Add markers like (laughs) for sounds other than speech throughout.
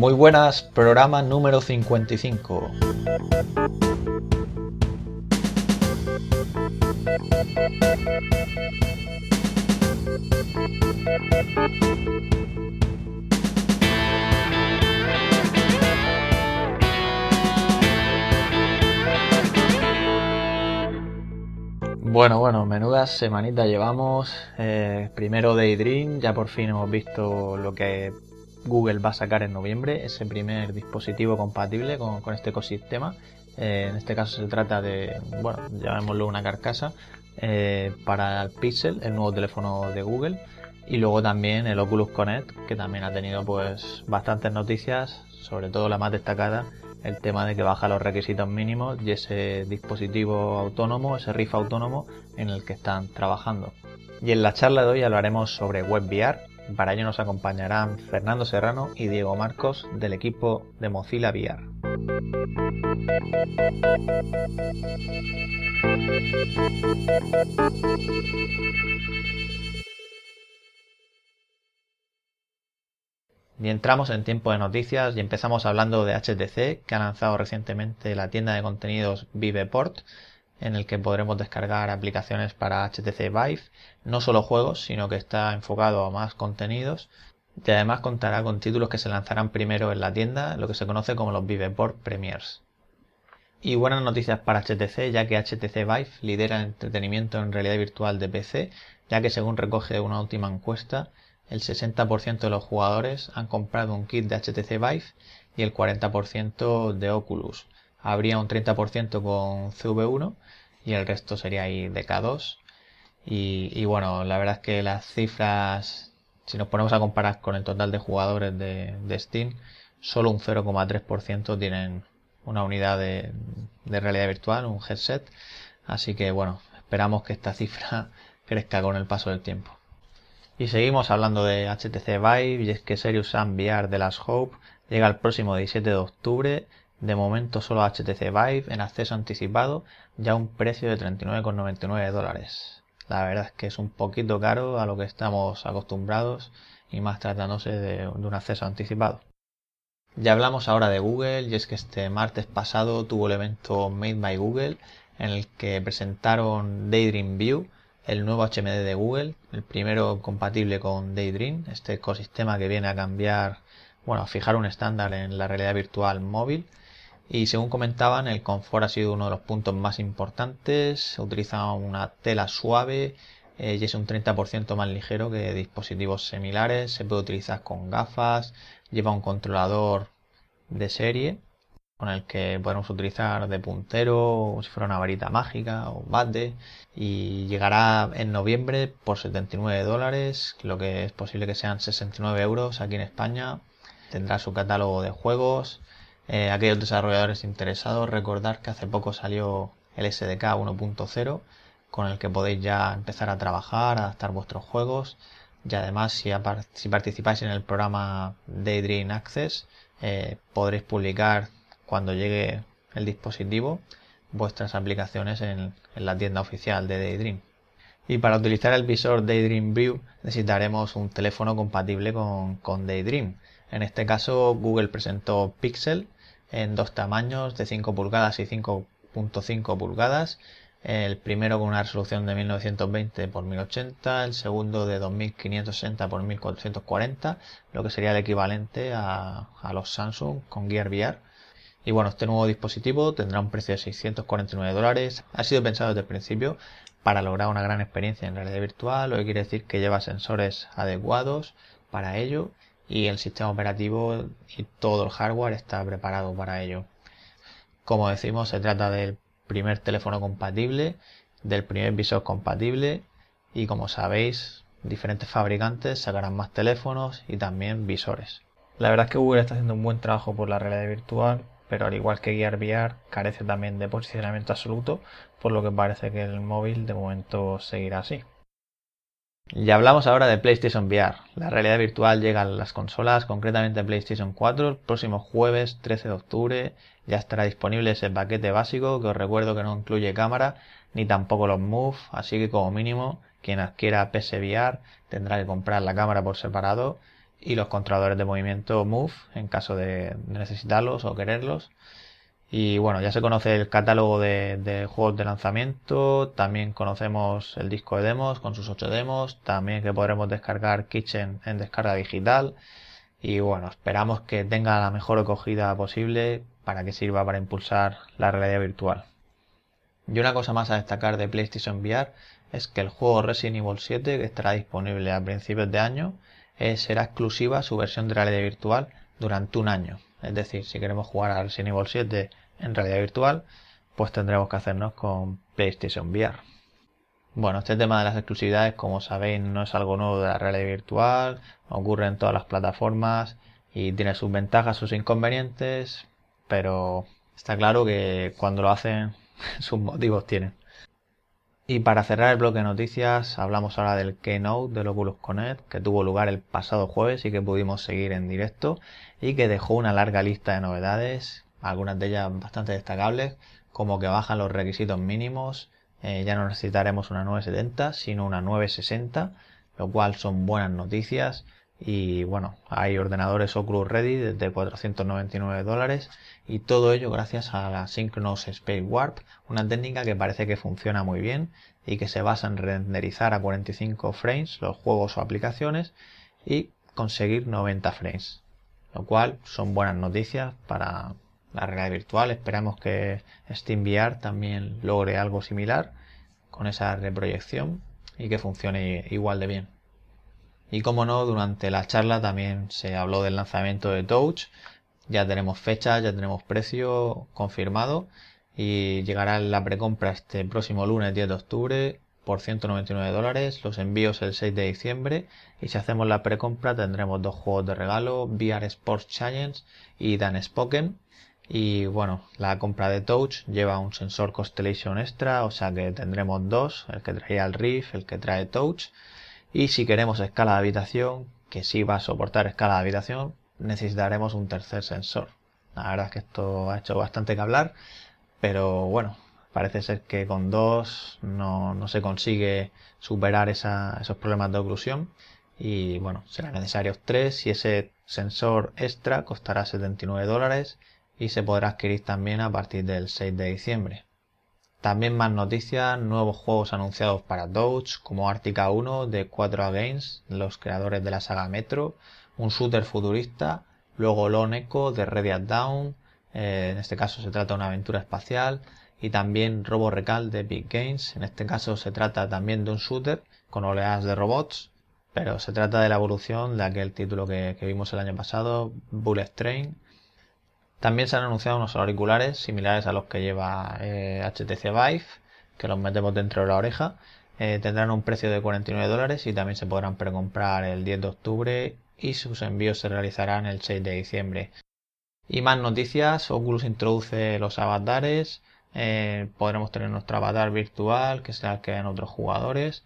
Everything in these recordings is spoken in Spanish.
Muy buenas, programa número 55. Bueno, bueno, menuda semanita llevamos. Eh, primero Daydream, ya por fin hemos visto lo que Google va a sacar en noviembre, ese primer dispositivo compatible con, este ecosistema. Eh, en este caso se trata de, bueno, llamémoslo una carcasa eh, para el Pixel, el nuevo teléfono de Google. Y luego también el Oculus Connect, que también ha tenido pues bastantes noticias, sobre todo la más destacada, el tema de que baja los requisitos mínimos y ese dispositivo autónomo, ese RIF autónomo en el que están trabajando. Y en la charla de hoy hablaremos sobre WebVR. Para ello nos acompañarán Fernando Serrano y Diego Marcos del equipo de Mozilla VR. Y entramos en tiempo de noticias y empezamos hablando de HTC, que ha lanzado recientemente la tienda de contenidos Viveport, en el que podremos descargar aplicaciones para HTC Vive, no solo juegos, sino que está enfocado a más contenidos y además contará con títulos que se lanzarán primero en la tienda, lo que se conoce como los Viveport Premiers. Y buenas noticias para HTC, ya que HTC Vive lidera el entretenimiento en realidad virtual de PC, ya que según recoge una última encuesta, el 60% de los jugadores han comprado un kit de HTC Vive y el 40% de Oculus. Habría un 30% con CV1 y el resto sería ahí de K2. Y, bueno, la verdad es que las cifras, si nos ponemos a comparar con el total de jugadores de, Steam, solo un 0,3% tienen una unidad de, realidad virtual, un headset. Así que bueno, esperamos que esta cifra (laughs) crezca con el paso del tiempo. Y seguimos hablando de HTC Vive y es que Serious Sam VR de las Hope llega el próximo 17 de octubre. De momento solo HTC Vive en acceso anticipado ya un precio de 39,99 dólares. La verdad es que es un poquito caro a lo que estamos acostumbrados y más tratándose de, un acceso anticipado. Ya hablamos ahora de Google y es que este martes pasado tuvo el evento Made by Google en el que presentaron Daydream View el nuevo HMD de Google, el primero compatible con Daydream, este ecosistema que viene a cambiar, bueno, a fijar un estándar en la realidad virtual móvil. Y según comentaban, el confort ha sido uno de los puntos más importantes. Se utiliza una tela suave eh, y es un 30% más ligero que dispositivos similares. Se puede utilizar con gafas, lleva un controlador de serie con el que podemos utilizar de puntero, si fuera una varita mágica o bate, y llegará en noviembre por 79 dólares, lo que es posible que sean 69 euros aquí en España. Tendrá su catálogo de juegos. Eh, aquellos desarrolladores interesados, recordar que hace poco salió el SDK 1.0 con el que podéis ya empezar a trabajar, adaptar vuestros juegos y además si, participáis en el programa Daydream Access eh, podréis publicar cuando llegue el dispositivo vuestras aplicaciones en, la tienda oficial de Daydream. Y para utilizar el visor Daydream View necesitaremos un teléfono compatible con, con Daydream. En este caso Google presentó Pixel en dos tamaños de 5 pulgadas y 5.5 pulgadas. El primero con una resolución de 1920 x 1080, el segundo de 2560 x 1440, lo que sería el equivalente a, a los Samsung con Gear VR y bueno, este nuevo dispositivo tendrá un precio de 649 dólares. Ha sido pensado desde el principio para lograr una gran experiencia en realidad virtual, lo que quiere decir que lleva sensores adecuados para ello y el sistema operativo y todo el hardware está preparado para ello. Como decimos, se trata del primer teléfono compatible, del primer visor compatible y como sabéis, diferentes fabricantes sacarán más teléfonos y también visores. La verdad es que Google está haciendo un buen trabajo por la realidad virtual pero al igual que Gear VR carece también de posicionamiento absoluto, por lo que parece que el móvil de momento seguirá así. Y hablamos ahora de PlayStation VR. La realidad virtual llega a las consolas, concretamente PlayStation 4, el próximo jueves 13 de octubre. Ya estará disponible ese paquete básico que os recuerdo que no incluye cámara ni tampoco los Move, así que como mínimo quien adquiera PSVR tendrá que comprar la cámara por separado y los controladores de movimiento Move en caso de necesitarlos o quererlos. Y bueno, ya se conoce el catálogo de, juegos de lanzamiento, también conocemos el disco de demos con sus 8 demos, también que podremos descargar Kitchen en descarga digital. Y bueno, esperamos que tenga la mejor acogida posible para que sirva para impulsar la realidad virtual. Y una cosa más a destacar de PlayStation VR es que el juego Resident Evil 7, que estará disponible a principios de año, eh, será exclusiva su versión de realidad virtual durante un año. Es decir, si queremos jugar a Resident Evil 7 en realidad virtual, pues tendremos que hacernos con PlayStation VR. Bueno, este tema de las exclusividades, como sabéis, no es algo nuevo de la realidad virtual, ocurre en todas las plataformas y tiene sus ventajas, sus inconvenientes, pero está claro que cuando lo hacen, (laughs) sus motivos tienen. Y para cerrar el bloque de noticias, hablamos ahora del Keynote del Oculus Connect, que tuvo lugar el pasado jueves y que pudimos seguir en directo, y que dejó una larga lista de novedades algunas de ellas bastante destacables, como que bajan los requisitos mínimos, eh, ya no necesitaremos una 970, sino una 960, lo cual son buenas noticias. Y bueno, hay ordenadores Oculus Ready desde 499 dólares y todo ello gracias a la Synchronous Space Warp, una técnica que parece que funciona muy bien y que se basa en renderizar a 45 frames los juegos o aplicaciones y conseguir 90 frames, lo cual son buenas noticias para la realidad virtual. Esperamos que SteamVR también logre algo similar con esa reproyección y que funcione igual de bien. Y como no, durante la charla también se habló del lanzamiento de Touch. Ya tenemos fecha, ya tenemos precio confirmado y llegará la precompra este próximo lunes 10 de octubre por 199 dólares, los envíos el 6 de diciembre y si hacemos la precompra tendremos dos juegos de regalo, VR Sports Challenge y Dan Spoken y bueno, la compra de Touch lleva un sensor Constellation extra, o sea que tendremos dos, el que traía el Rift, el que trae Touch. Y si queremos escala de habitación, que sí va a soportar escala de habitación, necesitaremos un tercer sensor. La verdad es que esto ha hecho bastante que hablar, pero bueno, parece ser que con dos no, no se consigue superar esos problemas de oclusión y bueno, serán necesarios tres y ese sensor extra costará 79 dólares y se podrá adquirir también a partir del 6 de diciembre. También más noticias, nuevos juegos anunciados para Doge, como Arctica 1 de 4A Games, los creadores de la saga Metro, un shooter futurista, luego Lone Echo de Red Down, eh, en este caso se trata de una aventura espacial, y también Robo Recal de Big Games, en este caso se trata también de un shooter con oleadas de robots, pero se trata de la evolución de aquel título que, que vimos el año pasado, Bullet Train, también se han anunciado unos auriculares similares a los que lleva HTC eh, Vive, que los metemos dentro de la oreja. Eh, tendrán un precio de 49 dólares y también se podrán precomprar el 10 de octubre y sus envíos se realizarán el 6 de diciembre. Y más noticias, Oculus introduce los avatares, eh, podremos tener nuestro avatar virtual que será el que en otros jugadores.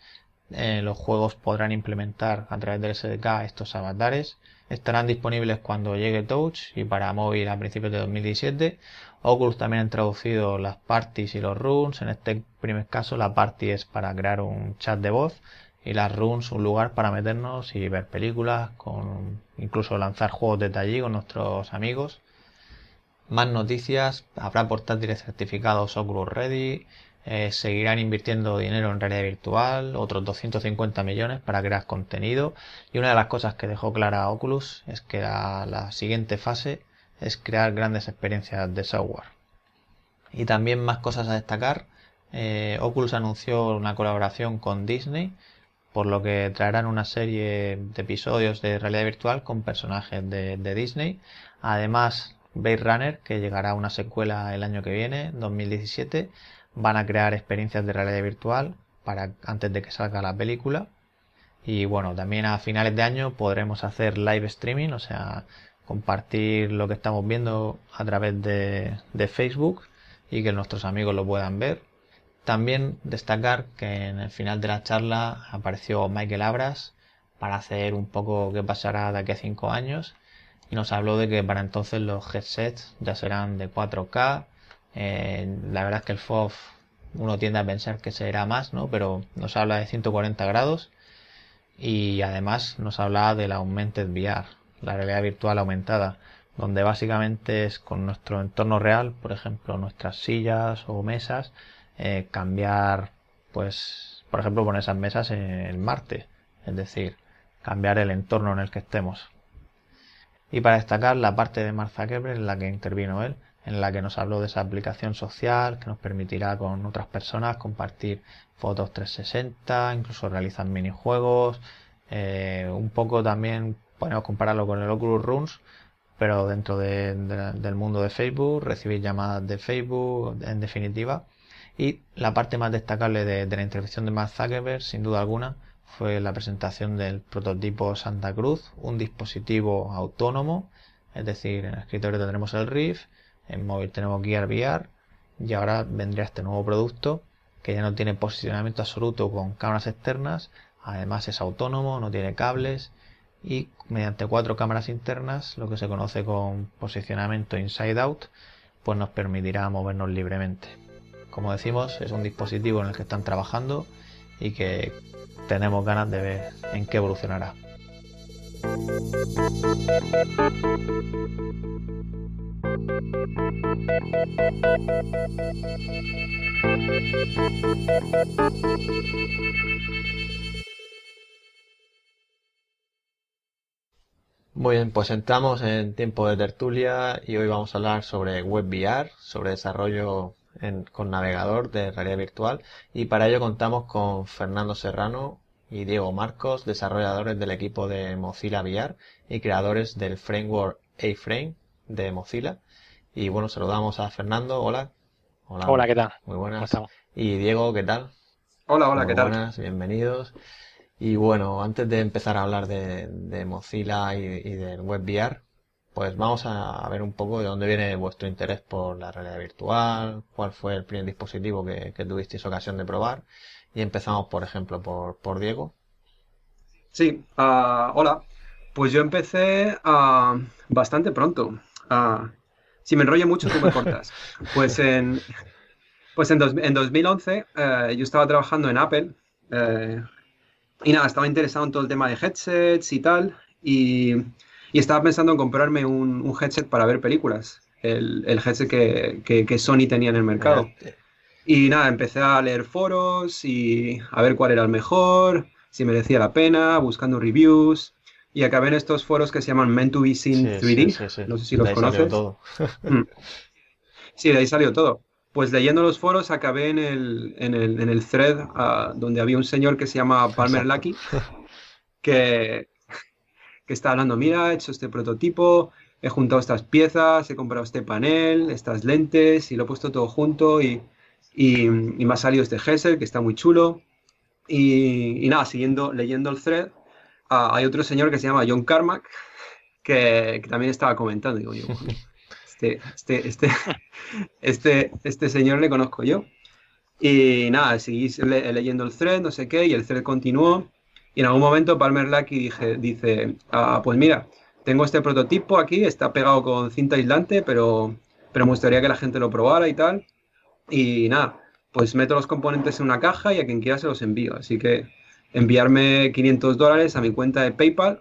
los juegos podrán implementar a través del SDK estos avatares estarán disponibles cuando llegue Touch y para móvil a principios de 2017. Oculus también ha introducido las parties y los runes. En este primer caso la party es para crear un chat de voz y las runes un lugar para meternos y ver películas, con incluso lanzar juegos de allí con nuestros amigos. Más noticias, habrá portátiles certificados Oculus Ready, eh, seguirán invirtiendo dinero en realidad virtual, otros 250 millones para crear contenido. Y una de las cosas que dejó clara Oculus es que la, siguiente fase es crear grandes experiencias de software. Y también más cosas a destacar. Eh, Oculus anunció una colaboración con Disney, por lo que traerán una serie de episodios de realidad virtual con personajes de, de Disney. Además, Blade Runner, que llegará a una secuela el año que viene, 2017 van a crear experiencias de realidad virtual para antes de que salga la película. Y bueno, también a finales de año podremos hacer live streaming, o sea, compartir lo que estamos viendo a través de, de Facebook y que nuestros amigos lo puedan ver. También destacar que en el final de la charla apareció Michael Abras para hacer un poco qué pasará de aquí a 5 años y nos habló de que para entonces los headsets ya serán de 4K eh, la verdad es que el FOV uno tiende a pensar que será más, ¿no? Pero nos habla de 140 grados. y además nos hablaba de la Augmented VR, la realidad virtual aumentada, donde básicamente es con nuestro entorno real, por ejemplo, nuestras sillas o mesas, eh, cambiar, pues, por ejemplo, poner esas mesas en Marte, es decir, cambiar el entorno en el que estemos. Y para destacar la parte de Mark Zuckerberg en la que intervino él, en la que nos habló de esa aplicación social que nos permitirá con otras personas compartir fotos 360, incluso realizar minijuegos, eh, un poco también podemos compararlo con el Oculus Rooms, pero dentro del mundo de Facebook, recibir llamadas de Facebook, en definitiva. Y la parte más destacable de, la intervención de Mark Zuckerberg, sin duda alguna, fue la presentación del prototipo Santa Cruz, un dispositivo autónomo, es decir, en el escritorio tendremos el Rift, en móvil tenemos Gear VR y ahora vendría este nuevo producto que ya no tiene posicionamiento absoluto con cámaras externas, además es autónomo, no tiene cables y mediante cuatro cámaras internas, lo que se conoce con posicionamiento inside out, pues nos permitirá movernos libremente. Como decimos, es un dispositivo en el que están trabajando y que tenemos ganas de ver en qué evolucionará. Muy bien, pues entramos en tiempo de tertulia y hoy vamos a hablar sobre WebVR, sobre desarrollo con navegador de realidad virtual y para ello contamos con Fernando Serrano y Diego Marcos, desarrolladores del equipo de Mozilla VR y creadores del framework A-Frame de Mozilla. Y bueno, saludamos a Fernando, hola. Hola, ¿qué tal? Muy buenas. Y Diego, ¿qué tal? Hola, hola, ¿qué tal? Buenas, bienvenidos. Y bueno, antes de empezar a hablar de, Mozilla y, y del WebVR, pues vamos a ver un poco de dónde viene vuestro interés por la realidad virtual, cuál fue el primer dispositivo que, tuvisteis ocasión de probar. Y empezamos, por ejemplo, por, Diego. Sí, ah, hola. Pues yo empecé uh, bastante pronto. Uh, si me enrollo mucho, tú me cortas. Pues en, pues en, en 2011 eh, yo estaba trabajando en Apple eh, y nada, estaba interesado en todo el tema de headsets y tal. Y y estaba pensando en comprarme un, headset para ver películas, el, headset que, Sony tenía en el mercado. Y nada, empecé a leer foros y a ver cuál era el mejor, si merecía la pena, buscando reviews. Y acabé en estos foros que se llaman Meant to Be Seen 3D. no sé si los conoces. Todo. (laughs) Mm. sí, de ahí salió todo. Pues leyendo los foros acabé en el, en el, en el thread ah, donde había un señor que se llama Palmer Lucky, que, que está hablando, mira, he hecho este prototipo, he juntado estas piezas, he comprado este panel, estas lentes y lo he puesto todo junto y, y, me ha salido este Gesser que está muy chulo. Y, nada, siguiendo, leyendo el thread, ah, hay otro señor que se llama John Carmack que, también estaba comentando. Digo, yo, este, este, este, (laughs) este, este señor le conozco yo. Y nada, seguí leyendo el thread, no sé qué, y el thread continuó. Y en algún momento Palmer Lucky dice, ah, pues mira, tengo este prototipo aquí, está pegado con cinta aislante, pero, pero me gustaría que la gente lo probara y tal. Y nada, pues meto los componentes en una caja y a quien quiera se los envío. Así que enviarme 500 dólares a mi cuenta de PayPal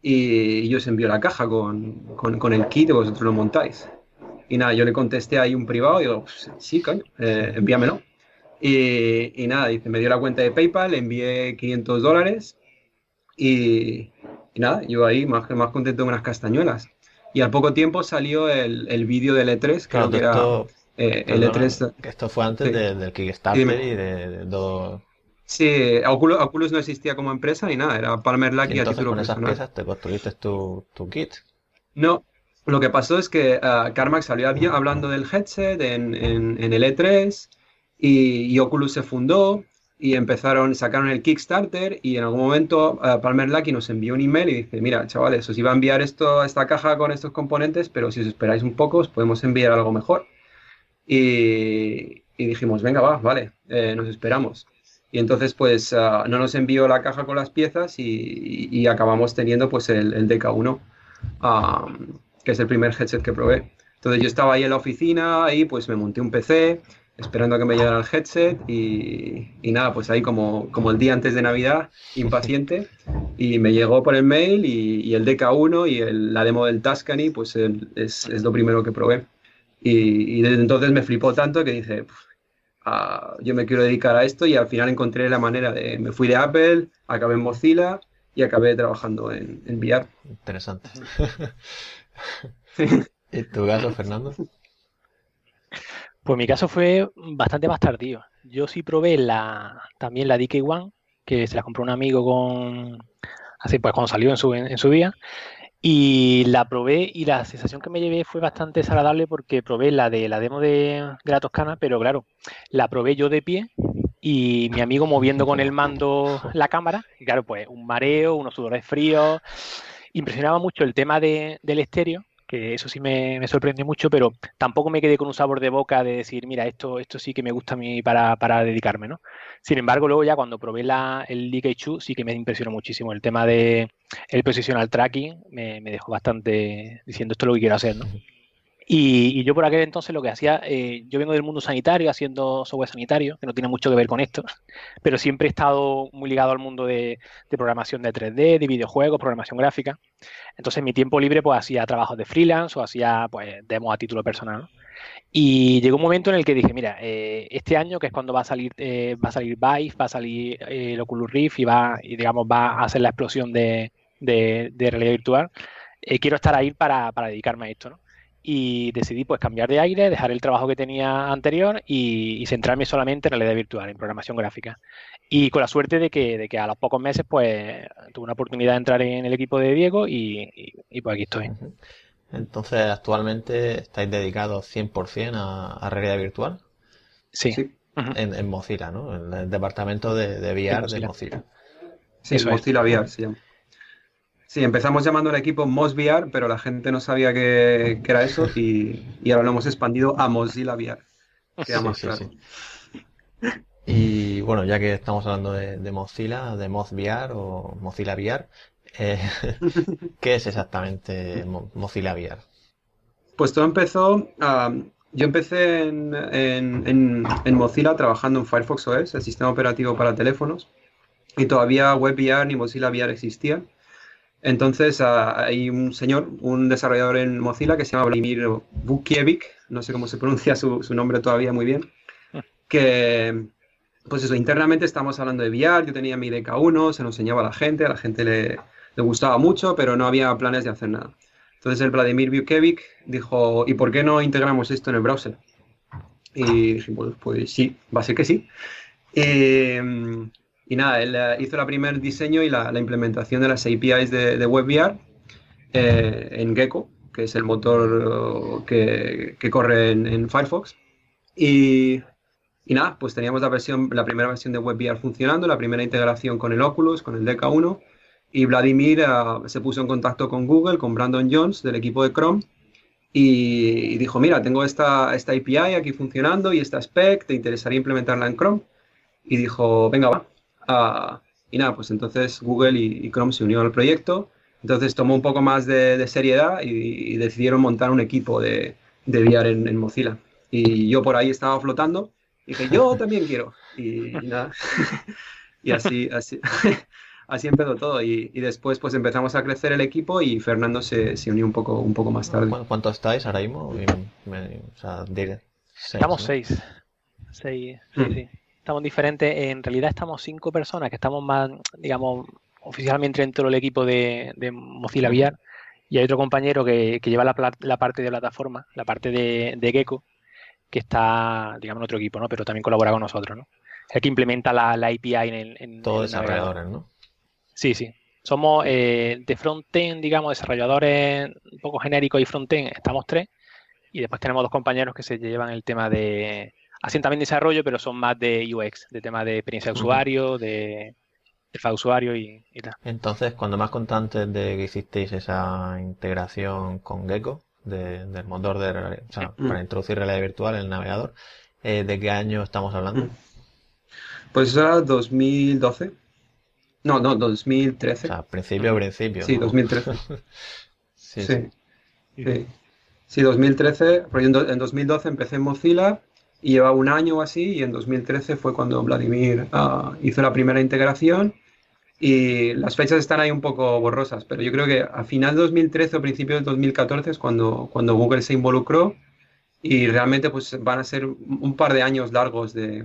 y yo os envío la caja con, con, el kit y vosotros lo montáis. Y nada, yo le contesté ahí un privado y digo, pues, sí, coño, eh, envíamelo. Y, nada, dice, me dio la cuenta de PayPal, le envié 500 dólares y, nada, yo ahí más, más contento con unas castañuelas. Y al poco tiempo salió el, el vídeo del E3, creo que era eh, el E3. esto fue antes del Kickstarter y de, todo. Sí, Oculus, no existía como empresa ni nada, era Palmer Lucky ¿Y entonces con esas piezas te construiste tu, tu, kit? No, lo que pasó es que uh, Carmack salió hablando del headset en, en, en el E3 y, Oculus se fundó y empezaron, sacaron el Kickstarter y en algún momento uh, Palmer Lucky nos envió un email y dice, mira, chavales, os iba a enviar esto, esta caja con estos componentes, pero si os esperáis un poco, os podemos enviar algo mejor. Y, dijimos, venga, va, vale, eh, nos esperamos. Y entonces, pues, uh, no nos envió la caja con las piezas y, acabamos teniendo, pues, el, el DK1, um, que es el primer headset que probé. Entonces yo estaba ahí en la oficina, ahí pues me monté un PC, esperando a que me llegara el headset y, nada, pues ahí como, como el día antes de Navidad, impaciente, y me llegó por el mail y, el DK1 y la demo del Tuscany, pues es, es, lo primero que probé. Y, desde entonces me flipó tanto que dije, yo me quiero dedicar a esto y al final encontré la manera de, me fui de Apple, acabé en Mozilla y acabé trabajando en, en VR. Interesante. (laughs) ¿Y tu caso, Fernando? Pues mi caso fue bastante más tardío. Yo sí probé la, también la DK One, que se la compró un amigo con así pues cuando salió en su, en, su día. Y la probé y la sensación que me llevé fue bastante desagradable porque probé la de la demo de, la Toscana, pero claro, la probé yo de pie y mi amigo moviendo con el mando la cámara. Y claro, pues un mareo, unos sudores fríos. Impresionaba mucho el tema de, del estéreo, eso sí me, me, sorprendió mucho, pero tampoco me quedé con un sabor de boca de decir, mira, esto, esto sí que me gusta a mí para, para dedicarme, ¿no? Sin embargo, luego ya cuando probé la, el DK2 sí que me impresionó muchísimo. El tema de el positional tracking me, me dejó bastante diciendo esto es lo que quiero hacer, ¿no? Y, yo por aquel entonces lo que hacía, eh, yo vengo del mundo sanitario haciendo software sanitario, que no tiene mucho que ver con esto, (laughs) pero siempre he estado muy ligado al mundo de, programación de 3D, de videojuegos, programación gráfica. Entonces en mi tiempo libre pues hacía trabajos de freelance o hacía pues demos a título personal. Y llegó un momento en el que dije, mira, eh, este año que es cuando va a salir eh, va a salir Vive, va a salir el Oculus Rift y va y digamos va a hacer la explosión de, realidad virtual, quiero estar ahí para, para dedicarme a esto, ¿no? Y decidí pues cambiar de aire, dejar el trabajo que tenía anterior y, centrarme solamente en la realidad virtual, en programación gráfica. Y con la suerte de que, de que a los pocos meses pues tuve una oportunidad de entrar en el equipo de Diego y, pues aquí estoy. Entonces, actualmente estáis dedicados 100% a, a realidad virtual. Sí. En, Mozilla, ¿no? En el departamento de, de VR de Mozilla. Sí, Mozilla VR se llama. Sí, empezamos llamando al equipo MozVR, pero la gente no sabía que, era eso y, ahora lo hemos expandido a Mozilla VR. Queda más claro. Y bueno, ya que estamos hablando de, Mozilla, de MozVR o Mozilla VR, eh, (laughs) ¿qué es exactamente Mozilla VR? Pues todo empezó, yo empecé en, en, Mozilla trabajando en Firefox OS, el sistema operativo para teléfonos, y todavía WebVR ni Mozilla VR existían. Entonces hay un señor, un desarrollador en Mozilla que se llama Vladimir Bukiewicz, no sé cómo se pronuncia su, nombre todavía muy bien, que pues eso, internamente estamos hablando de VR, yo tenía mi DK1, se lo enseñaba a la gente, a la gente le, gustaba mucho, pero no había planes de hacer nada. Entonces el Vladimir Bukiewicz dijo, ¿y por qué no integramos esto en el browser? Y dije, pues, pues sí, va a ser que sí. Eh, y nada, él eh, hizo el primer diseño y la, implementación de las APIs de, de WebVR eh, en Gecko, que es el motor que, que corre en, Firefox. Y, nada, pues teníamos la, versión, la primera versión de WebVR funcionando, la primera integración con el Oculus, con el DK1. Y Vladimir eh, se puso en contacto con Google, con Brandon Jones del equipo de Chrome. Y, dijo, mira, tengo esta, esta API aquí funcionando y esta spec, ¿te interesaría implementarla en Chrome? Y dijo, venga, va, Ah, y nada, pues entonces Google y, Chrome se unieron al proyecto. Entonces tomó un poco más de, seriedad y, decidieron montar un equipo de, de VR en, Mozilla. Y yo por ahí estaba flotando y dije, yo (laughs) también quiero. Y, nada. (laughs) y así, así, (laughs) así empezó todo. Y, después pues empezamos a crecer el equipo y Fernando se, se unió un poco, un poco más tarde. ¿Cuánto estáis ahora mismo? Estamos seis. Seis, sí, mm. sí estamos diferentes. En realidad estamos cinco personas que estamos más, digamos, oficialmente dentro del equipo de, Mozilla VR. Y hay otro compañero que, lleva la, parte de plataforma, la parte de, de, Gecko, que está, digamos, en otro equipo, ¿no? Pero también colabora con nosotros, ¿no? El que implementa la, API en el. En, Todos desarrolladores, ¿no? Sí, sí. Somos eh, de frontend, digamos, desarrolladores un poco genéricos y frontend, estamos tres. Y después tenemos dos compañeros que se llevan el tema de, hacen también desarrollo, pero son más de UX, de tema de experiencia de usuario, de interfaz de usuario y, tal. Entonces, cuando más contantes de que hicisteis esa integración con Gecko, del motor de, o sea, para introducir realidad virtual en el navegador, eh, ¿de qué año estamos hablando? Pues era 2012. No, no, 2013. O sea, principio, principio. Sí, 2013. (laughs) sí, sí. sí. Sí, 2013, en 2012 empecé en Mozilla lleva un año o así y en 2013 fue cuando Vladimir ah, hizo la primera integración y las fechas están ahí un poco borrosas, pero yo creo que a final de 2013 o principios de 2014 es cuando, cuando Google se involucró y realmente pues van a ser un par de años largos de,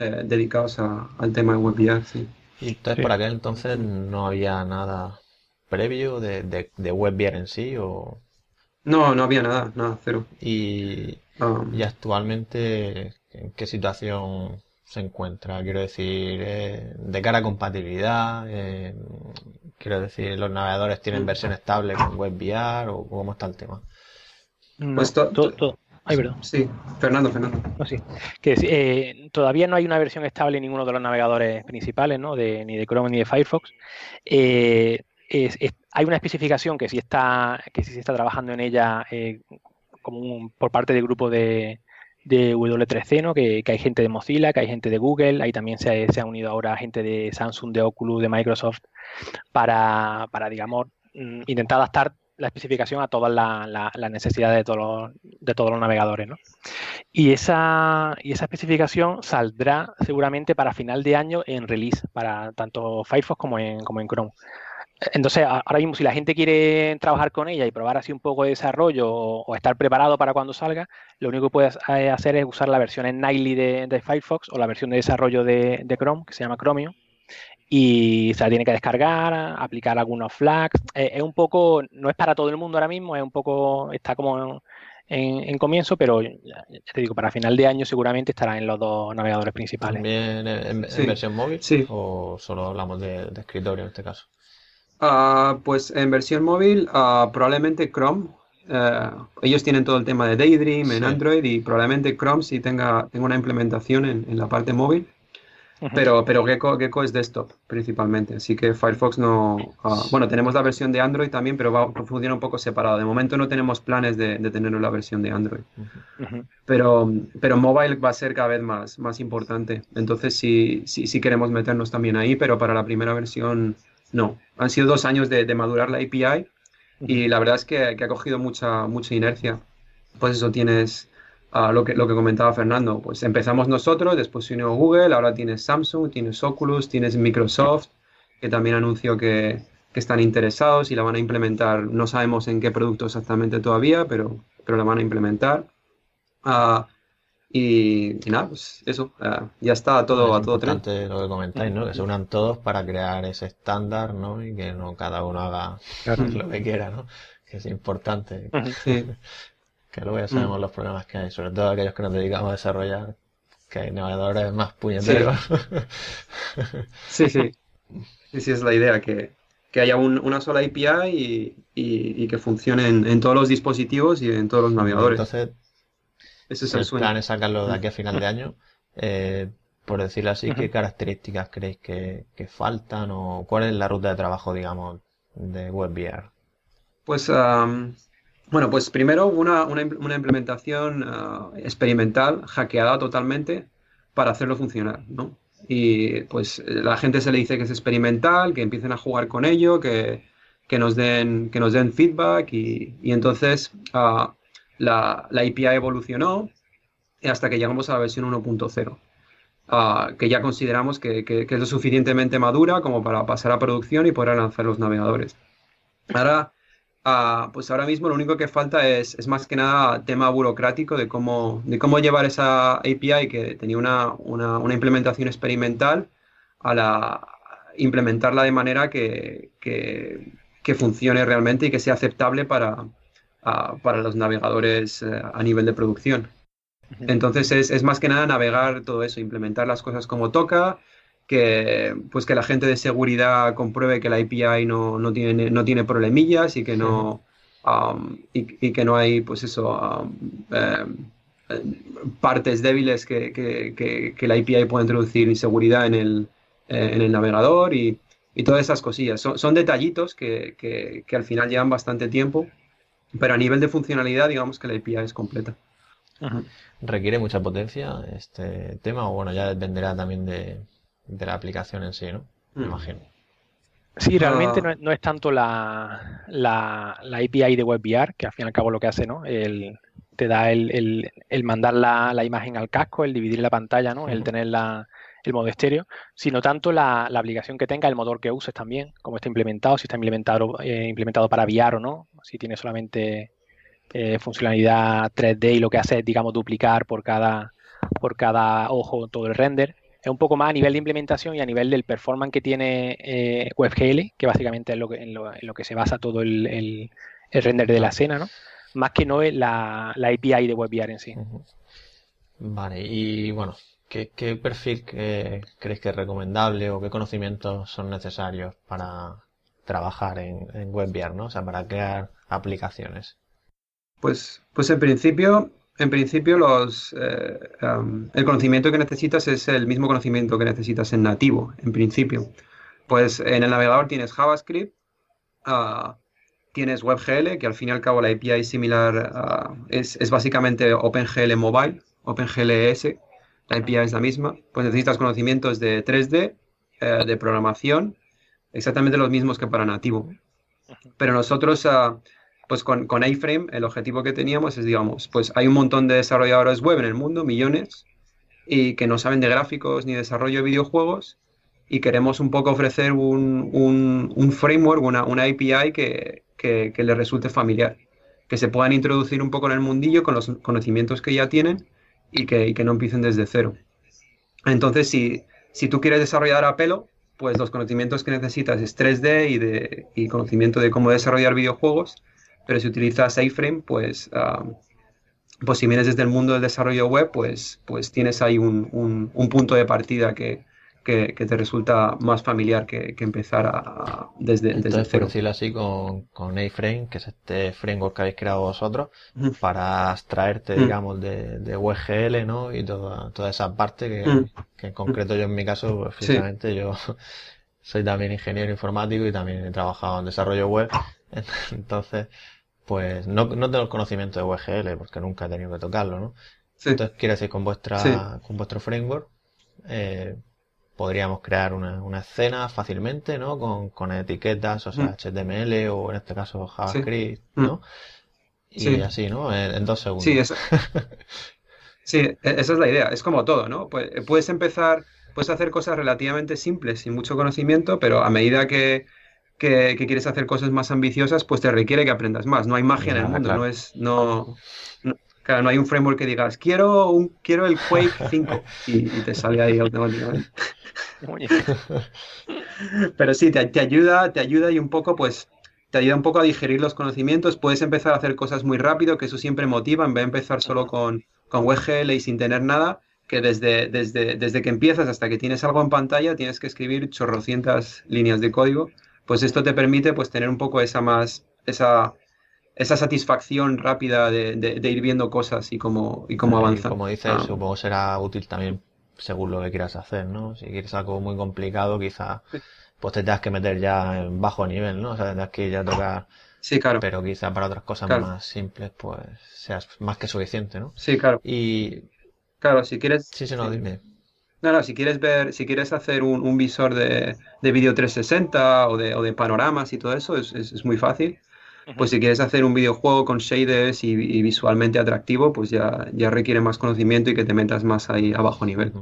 eh, dedicados al tema de WebVR, sí. Y entonces por aquel entonces no había nada previo de, de, WebVR en sí o... No, no había nada, nada, cero. Y, um, y actualmente, ¿en qué situación se encuentra? Quiero decir, eh, de cara a compatibilidad, eh, quiero decir, ¿los navegadores tienen versión estable con WebVR o cómo está el tema? pues todo, Ay, perdón. Sí, Fernando, Fernando. Que, eh, todavía no hay una versión estable en ninguno de los navegadores principales, ¿no? De, ni de Chrome ni de Firefox. Eh, hay una especificación que sí está, que sí se está trabajando en ella eh, como por parte del grupo de, de W3C, ¿no? Que, hay gente de Mozilla, que hay gente de Google, ahí también se, se ha unido ahora gente de Samsung, de Oculus, de Microsoft, para, para digamos, mm, intentar adaptar la especificación a todas las necesidades de todos los, de todos los navegadores. ¿no? Y, esa, y esa especificación saldrá seguramente para final de año en release, para tanto Firefox como en, como en Chrome. Entonces, ahora mismo, si la gente quiere trabajar con ella y probar así un poco de desarrollo o, estar preparado para cuando salga, lo único que puedes eh, hacer es usar la versión en Nightly de, Firefox o la versión de desarrollo de, de Chrome, que se llama Chromium, y se la tiene que descargar, aplicar algunos flags. Eh, es un poco, no es para todo el mundo ahora mismo, es un poco, está como en, comienzo, pero ya, te digo, para final de año seguramente estará en los dos navegadores principales. ¿También en, versión móvil? Sí. ¿O solo hablamos de, escritorio en este caso? Ah, pues en versión móvil, ah, probablemente Chrome. Eh, ellos tienen todo el tema de Daydream en Android y probablemente Chrome sí tenga, tenga una implementación en, en la parte móvil. Pero, pero Gecko, Gecko es desktop principalmente, así que Firefox no... Ah, bueno, tenemos la versión de Android también, pero va, funciona un poco separado. De momento no tenemos planes de, de tener la versión de Android. pero, pero mobile va a ser cada vez más, más importante. Entonces sí, sí, sí queremos meternos también ahí, pero para la primera versión no. Han sido dos años de, madurar la API y la verdad es que, ha cogido mucha, mucha inercia. Pues eso, tienes lo, que, lo que comentaba Fernando. Pues empezamos nosotros, después se unió Google, ahora tienes Samsung, tienes Oculus, tienes Microsoft, que también anunció que, que, están interesados y la van a implementar. No sabemos en qué producto exactamente todavía, pero, pero la van a implementar. Uh, y, nada, pues eso, uh, ya está todo a todo tren. lo que comentáis, ¿no? Que se unan todos para crear ese estándar, ¿no? Y que no cada uno haga lo que quiera, ¿no? Que es importante. (laughs) Sí. Que luego ya sabemos mm. los problemas que hay, sobre todo aquellos que nos dedicamos a desarrollar, que hay navegadores más puñeteros. (laughs) Sí, sí. Sí, sí, es la idea, que, haya una sola API y, que funcione en, todos los dispositivos y en todos los navegadores. Entonces, ese es el, el plan es sacarlo de aquí a final de año. (laughs) Eh, por decirlo así, ¿qué características creéis que, faltan o cuál es la ruta de trabajo, digamos, de WebVR? Pues bueno, pues primero una, una, implementación ah, experimental, hackeada totalmente, para hacerlo funcionar, ¿no? Y pues la gente se le dice que es experimental, que empiecen a jugar con ello, que, nos, den, que nos den feedback y, entonces uh, la, la, API evolucionó hasta que llegamos a la versión 1.0. Ah, que ya consideramos que, que, es lo suficientemente madura como para pasar a producción y poder lanzar los navegadores. Ahora, Ah, pues ahora mismo lo único que falta es, es, más que nada tema burocrático de cómo, de cómo llevar esa API que tenía una, una, una implementación experimental a la implementarla de manera que, que funcione realmente y que sea aceptable para, ah, para los navegadores eh, a nivel de producción. Entonces es, es, más que nada navegar todo eso, implementar las cosas como toca, que pues que la gente de seguridad compruebe que la API no, no tiene, no tiene problemillas y que no um, y, que no hay pues eso um, eh, partes débiles que, que, que, la API puede introducir inseguridad en el, eh, en el navegador y, y, todas esas cosillas. Son, son detallitos que, al final llevan bastante tiempo, pero a nivel de funcionalidad digamos que la API es completa. ¿Requiere mucha potencia este tema o bueno, ya dependerá también de, de la aplicación en sí, ¿no? Me mm. imagino. Sí, realmente no, es tanto la, la, API de WebVR, que al fin y al cabo lo que hace, ¿no? El, te da el, mandar la, imagen al casco, el dividir la pantalla, ¿no? El tener el modo estéreo, sino tanto la, aplicación que tenga, el motor que uses también, cómo está implementado, si está implementado, eh, implementado para VR o no, si tiene solamente eh, funcionalidad 3D y lo que hace es, digamos, duplicar por cada, por cada ojo todo el render. Es un poco más a nivel de implementación y a nivel del performance que tiene eh, WebGL, que básicamente es lo que, en, lo, que se basa todo el, render de la escena, ¿no? Más que no es la, la API de WebVR en sí. Vale, y bueno, ¿qué, perfil crees que es recomendable o qué conocimientos son necesarios para trabajar en, en WebVR, ¿no? O sea, para crear aplicaciones. Pues, pues en principio, en principio los, eh, el conocimiento que necesitas es el mismo conocimiento que necesitas en nativo, en principio. Pues en el navegador tienes JavaScript, uh, tienes WebGL, que al fin y al cabo la API similar uh, es, es, básicamente OpenGL Mobile, OpenGLS, la API es la misma. Pues necesitas conocimientos de 3D, eh, de programación, exactamente los mismos que para nativo. Pero nosotros uh, pues con, con A-Frame el objetivo que teníamos es, digamos, pues hay un montón de desarrolladores web en el mundo, millones, y que no saben de gráficos ni desarrollo de videojuegos, y queremos un poco ofrecer un, un, framework, una, una API que, que, que les resulte familiar, que se puedan introducir un poco en el mundillo con los conocimientos que ya tienen y que, no empiecen desde cero. Entonces, si, si tú quieres desarrollar a pelo, pues los conocimientos que necesitas es 3D y, de, y conocimiento de cómo desarrollar videojuegos, pero si utilizas iframe, pues, pues si vienes desde el mundo del desarrollo web, pues, pues tienes ahí un, un, punto de partida que, que, te resulta más familiar que, que empezar a, desde, Entonces, desde cero. Por decirlo así, con, con A-Frame, que es este framework que habéis creado vosotros, para extraerte, digamos, de, de WebGL, ¿no? Y toda, toda esa parte que, que en concreto yo en mi caso, pues, yo (laughs) soy también ingeniero informático y también he trabajado en desarrollo web. (laughs) Entonces, pues no, no tengo el conocimiento de WGL porque nunca he tenido que tocarlo, ¿no? Entonces, quiere decir, con vuestra, con vuestro framework, eh, podríamos crear una, una, escena fácilmente, ¿no? Con, con etiquetas, o sea, HTML mm. o en este caso JavaScript, mm. ¿no? Y así, ¿no? En, dos segundos. Sí, (laughs) sí, e, esa es la idea. Es como todo, ¿no? Pues, puedes empezar, puedes hacer cosas relativamente simples, sin mucho conocimiento, pero a medida que, que, quieres hacer cosas más ambiciosas, pues te requiere que aprendas más. No hay magia en el mundo, no es, no, claro, no hay un framework que digas, quiero un, quiero el Quake 5 y, te sale ahí automáticamente. (laughs) Pero sí, te, te, ayuda, te ayuda y un poco, pues, te ayuda un poco a digerir los conocimientos. Puedes empezar a hacer cosas muy rápido, que eso siempre motiva, en vez de empezar solo con, con WebGL y sin tener nada, que desde, desde, desde que empiezas hasta que tienes algo en pantalla, tienes que escribir chorrocientas líneas de código pues esto te permite pues tener un poco esa más, esa, esa satisfacción rápida de, ir viendo cosas y cómo, y cómo avanzar. Como dices, ah. supongo será útil también según lo que quieras hacer, ¿no? Si quieres algo muy complicado, quizá pues te tengas que meter ya en bajo nivel, ¿no? O sea, tendrás que ir a tocar. Sí, claro. Pero quizá para otras cosas más simples, pues seas más que suficiente, ¿no? Sí, claro. Y. Claro, si quieres. Sí, sí, no, dime. No, no, si quieres ver, si quieres hacer un, visor de, de vídeo 360 o de, o de panoramas y todo eso, es, es, muy fácil. Pues si quieres hacer un videojuego con shaders y, visualmente atractivo, pues ya, ya requiere más conocimiento y que te metas más ahí a bajo nivel.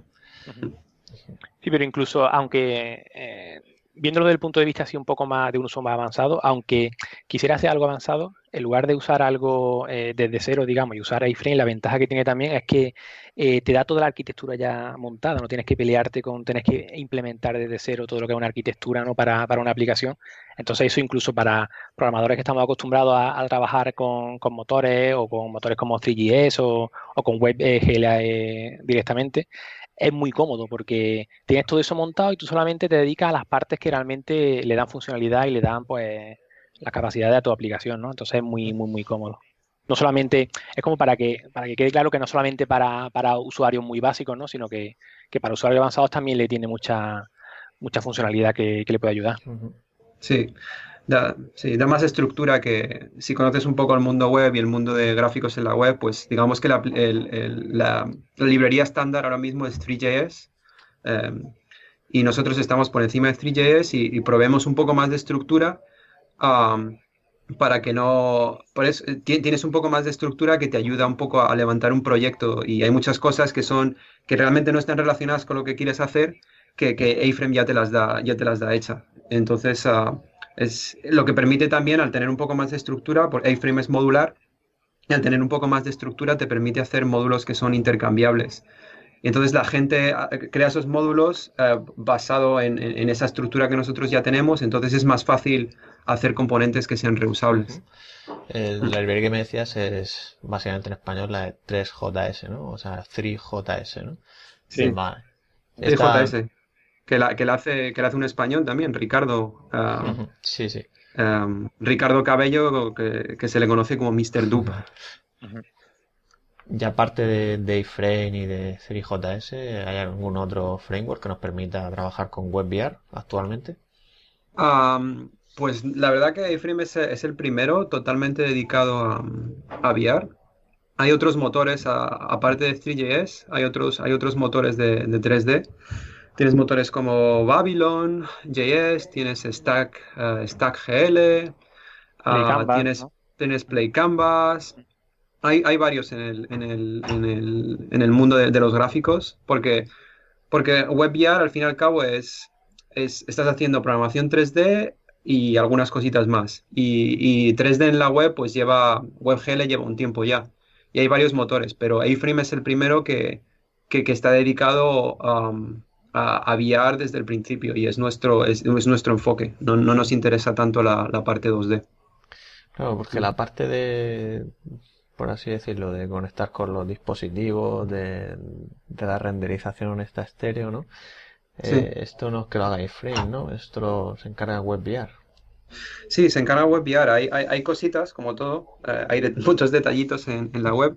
Sí, pero incluso aunque eh, viéndolo desde el punto de vista así un poco más de un uso más avanzado, aunque quisiera hacer algo avanzado, en lugar de usar algo eh, desde cero, digamos, y usar iframe, la ventaja que tiene también es que eh, te da toda la arquitectura ya montada, no tienes que pelearte con, tienes que implementar desde cero todo lo que es una arquitectura ¿no? para, una aplicación. Entonces eso incluso para programadores que estamos acostumbrados a, trabajar con, motores o con motores como 3GS o, o con WebGL eh, directamente, es muy cómodo porque tienes todo eso montado y tú solamente te dedicas a las partes que realmente le dan funcionalidad y le dan pues la capacidad de tu aplicación, ¿no? Entonces es muy, muy, muy cómodo. No solamente, es como para que, para que quede claro que no solamente para, para usuarios muy básicos, ¿no? Sino que, para usuarios avanzados también le tiene mucha, mucha funcionalidad que, le puede ayudar. Sí. Da, sí, da más estructura que si conoces un poco el mundo web y el mundo de gráficos en la web, pues digamos que la, la, librería estándar ahora mismo es 3JS em, y nosotros estamos por encima de 3JS y, y, proveemos un poco más de estructura para que no... Por eso, eh, tienes un poco más de estructura que te ayuda un poco a levantar un proyecto y hay muchas cosas que son que realmente no están relacionadas con lo que quieres hacer que, que A-Frame ya te las da ya te las da hecha. Entonces ah, es lo que permite también al tener un poco más de estructura, porque A-Frame es modular y al tener un poco más de estructura te permite hacer módulos que son intercambiables. Y entonces la gente ah, crea esos módulos uh, basado en, en, esa estructura que nosotros ya tenemos, entonces es más fácil hacer componentes que sean reusables. El, library que me decías es básicamente en español la de 3JS, ¿no? O sea, 3JS, ¿no? Sí, vale. 3JS. Que la, que, la hace, que la hace un español también, Ricardo. Uh, sí, sí. Um, Ricardo Cabello, que, que, se le conoce como Mr. Dupe. Y aparte de, de iframe y de 3JS, ¿hay algún otro framework que nos permita trabajar con WebVR actualmente? Um, pues la verdad que iframe es, es, el primero totalmente dedicado a, a VR. Hay otros motores, aparte de 3JS, hay otros, hay otros motores de, de 3D. Tienes motores como Babylon, JS, tienes Stack, uh, Stack GL, uh, tienes, ¿no? tienes Play Canvas, hay, hay varios en el, en el, en el, en el mundo de, de, los gráficos, porque, porque WebVR al fin y al cabo es, es, estás haciendo programación 3D y algunas cositas más. Y, y 3D en la web, pues lleva, WebGL lleva un tiempo ya. Y hay varios motores, pero A-Frame es el primero que, que, que está dedicado um, a, a, VR desde el principio y es nuestro, es, es nuestro enfoque. No, no, nos interesa tanto la, la parte 2D. Claro, porque la parte de, por así decirlo, de conectar con los dispositivos, de, de la renderización esta estéreo, ¿no? Sí. Eh, esto no es que lo haga iframe, ¿no? Esto se encarga WebVR. Sí, se encarga WebVR. Hay, hay, hay cositas, como todo, eh, hay de, (laughs) muchos detallitos en, en, la web.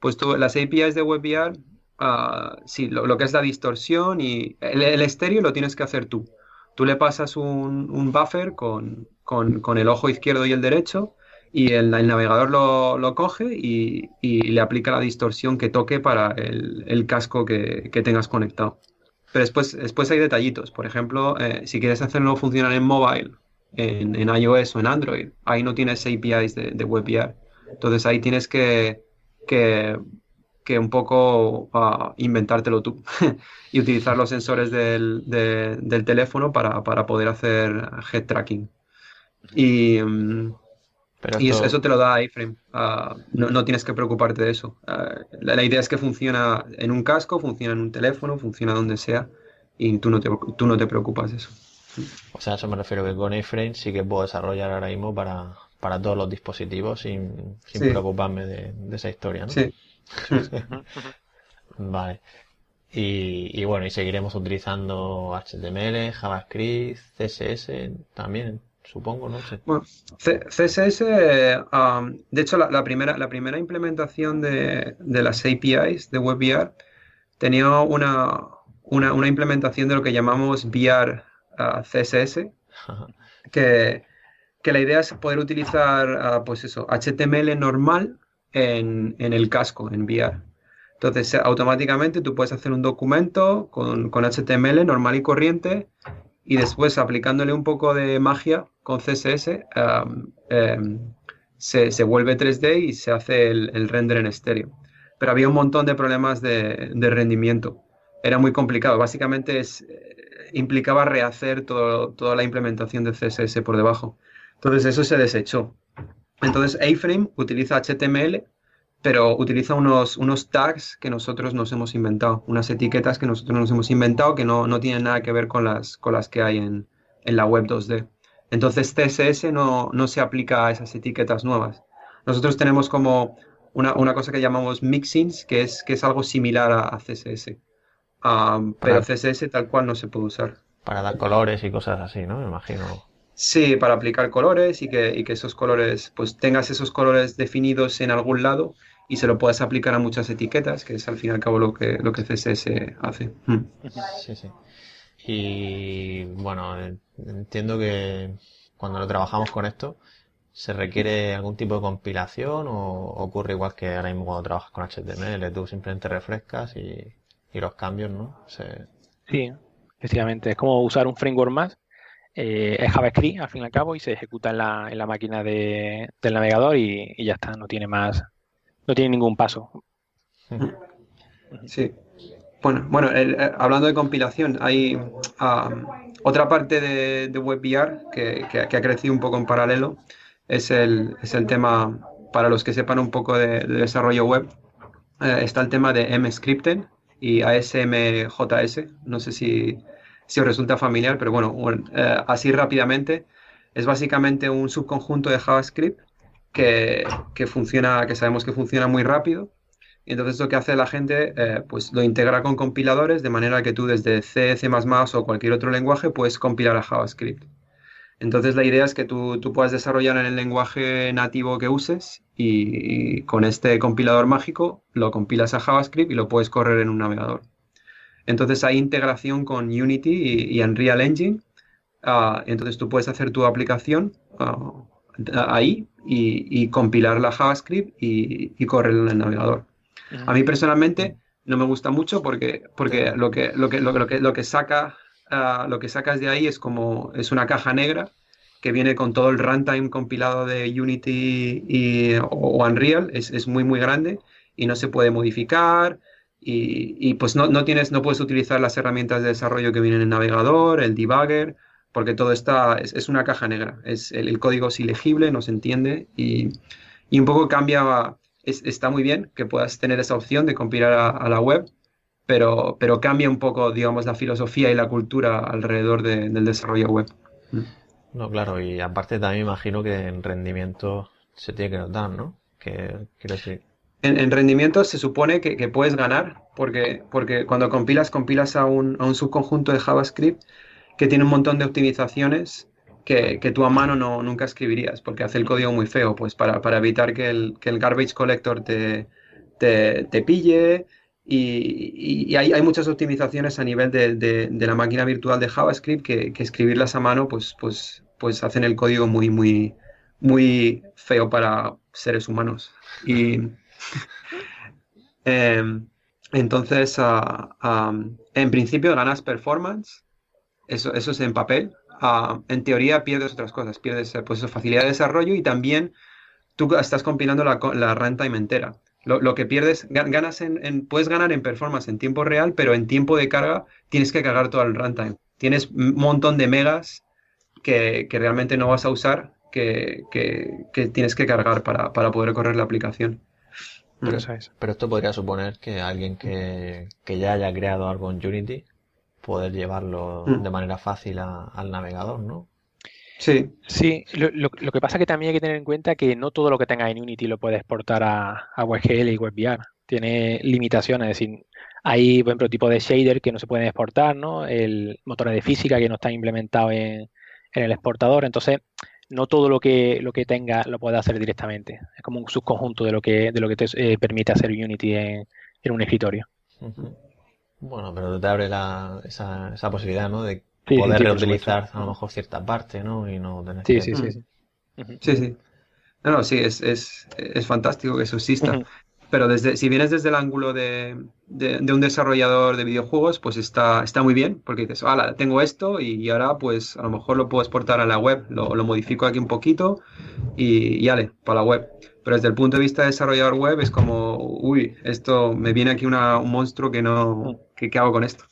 Pues tú, las APIs de WebVR, uh, sí, lo, que es la distorsión y el, estéreo lo tienes que hacer tú. Tú le pasas un, un buffer con, con, con el ojo izquierdo y el derecho y el, el navegador lo, lo coge y, y, le aplica la distorsión que toque para el, el casco que, que, tengas conectado. Pero después, después hay detallitos. Por ejemplo, eh, si quieres hacerlo funcionar en mobile, en, en, iOS o en Android, ahí no tienes APIs de, de WebVR. Entonces ahí tienes que, que, que un poco uh, inventártelo tú (laughs) y utilizar los sensores del, de, del teléfono para, para, poder hacer head tracking. Y... Um, pero y eso, eso, te lo da iframe. Uh, no, no, tienes que preocuparte de eso. Uh, la, la, idea es que funciona en un casco, funciona en un teléfono, funciona donde sea y tú no te, tú no te preocupas de eso. O sea, eso me refiero que con iframe sí que puedo desarrollar ahora mismo para, para todos los dispositivos sin, sin sí. preocuparme de, de, esa historia, ¿no? Sí. (laughs) vale. Y, y, bueno, y seguiremos utilizando HTML, JavaScript, CSS también supongo, no sé. Bueno, CSS, um, de hecho, la, la, primera, la primera implementación de, de, las APIs de WebVR tenía una, una, una, implementación de lo que llamamos VR uh, CSS, (laughs) que, que, la idea es poder utilizar, uh, pues eso, HTML normal en, el casco, en VR. Entonces, automáticamente tú puedes hacer un documento con, con HTML normal y corriente y después aplicándole un poco de magia con CSS um, se, se, vuelve 3D y se hace el, el, render en estéreo. Pero había un montón de problemas de, de rendimiento. Era muy complicado. Básicamente es, eh, implicaba rehacer todo, toda la implementación de CSS por debajo. Entonces eso se desechó. Entonces A-Frame utiliza HTML pero utiliza unos, unos tags que nosotros nos hemos inventado, unas etiquetas que nosotros nos hemos inventado que no, no tienen nada que ver con las, con las que hay en, en la web 2D. Entonces CSS no, no, se aplica a esas etiquetas nuevas. Nosotros tenemos como una, una cosa que llamamos mixins, que es, que es algo similar a, a CSS. Um, pero CSS tal cual no se puede usar. Para dar colores y cosas así, ¿no? Me imagino. Sí, para aplicar colores y que, y que esos colores, pues tengas esos colores definidos en algún lado y se lo puedes aplicar a muchas etiquetas, que es al fin y al cabo lo que, lo que CSS hace. Mm. Sí, sí. Y bueno, entiendo que cuando lo trabajamos con esto, ¿se requiere algún tipo de compilación o ocurre igual que ahora mismo cuando trabajas con HTML? Tú simplemente refrescas y, y los cambios, ¿no? Se... Sí, efectivamente. Es como usar un framework más eh, es JavaScript al fin y al cabo y se ejecuta en la, en la máquina de, del navegador y, ya está, no tiene más, no tiene ningún paso. Sí. Bueno, bueno eh, hablando de compilación, hay otra parte de, de WebVR que, que, ha crecido un poco en paralelo, es el, es el tema, para los que sepan un poco de, desarrollo web, eh, está el tema de MScripten y ASMJS, no sé si, si os resulta familiar, pero bueno, eh, así rápidamente, es básicamente un subconjunto de JavaScript que, que, funciona, que sabemos que funciona muy rápido. Y entonces lo que hace la gente, eh, pues lo integra con compiladores de manera que tú desde C, C++ o cualquier otro lenguaje puedes compilar a JavaScript. Entonces la idea es que tú, tú puedas desarrollar en el lenguaje nativo que uses y, con este compilador mágico lo compilas a JavaScript y lo puedes correr en un navegador. Entonces hay integración con Unity y, Unreal Engine. Ah, entonces tú puedes hacer tu aplicación ah, ahí y, compilar la JavaScript y, correrla en el navegador. A mí personalmente no me gusta mucho porque, porque lo, que, lo, que, lo, que, lo que saca Ah, lo que sacas de ahí es como es una caja negra que viene con todo el runtime compilado de Unity y, o, Unreal, es, muy muy grande y no se puede modificar y, pues no, no, tienes, no puedes utilizar las herramientas de desarrollo que vienen en navegador, el debugger, porque todo está, es, una caja negra, es, el, código es ilegible, no se entiende y, un poco cambia, está muy bien que puedas tener esa opción de compilar a la web, pero, pero cambia un poco, digamos, la filosofía y la cultura alrededor del desarrollo web. Mm. No, claro, y aparte también imagino que en rendimiento se tiene que notar, ¿no? Que, quiero decir... En, rendimiento se supone que, puedes ganar, porque, porque cuando compilas, compilas a un, a un, subconjunto de JavaScript que tiene un montón de optimizaciones que, que tú a mano no, nunca escribirías, porque hace el código muy feo, pues para, para evitar que el, que el garbage collector te, te, te pille, y, hay, muchas optimizaciones a nivel de, la máquina virtual de JavaScript que, escribirlas a mano pues, pues, pues hacen el código muy, muy, muy feo para seres humanos. Y (laughs) em, entonces, ah, en principio ganas performance, eso, eso es en papel. Ah, en teoría pierdes otras cosas, pierdes pues, facilidad de desarrollo y también tú estás compilando la, la runtime entera. Lo, que pierdes, ganas en, puedes ganar en performance en tiempo real, pero en tiempo de carga tienes que cargar todo el runtime. Tienes un montón de megas que, realmente no vas a usar, que, tienes que cargar para, poder correr la aplicación. Pero, pero, esto podría suponer que alguien que, ya haya creado algo en Unity, poder llevarlo mm. de manera fácil al navegador, ¿no? Sí. Sí, lo, que pasa es que también hay que tener en cuenta que no todo lo que tenga en Unity lo puede exportar a, a WebGL y WebVR. Tiene limitaciones, es decir, hay, por ejemplo, tipo de shader que no se pueden exportar, ¿no? El motor de física que no está implementado en, el exportador. Entonces, no todo lo que lo que tenga lo puede hacer directamente. Es como un subconjunto de lo que de lo que te eh, permite hacer Unity en, un escritorio. Bueno, pero te abre esa, esa posibilidad, ¿no? De poder reutilizar a lo mejor cierta parte, ¿no? Y no tener sí, sí, sí, sí. Sí, sí. No, no, sí, es, es, es fantástico que eso exista. Pero desde, si vienes desde el ángulo de, de, un desarrollador de videojuegos, pues está, está muy bien, porque dices, hala, tengo esto y, ahora pues a lo mejor lo puedo exportar a la web, lo, modifico aquí un poquito y, y ale, para la web. Pero desde el punto de vista de desarrollador web es como, uy, esto me viene aquí una, un monstruo que no, ¿qué, ¿qué hago con esto?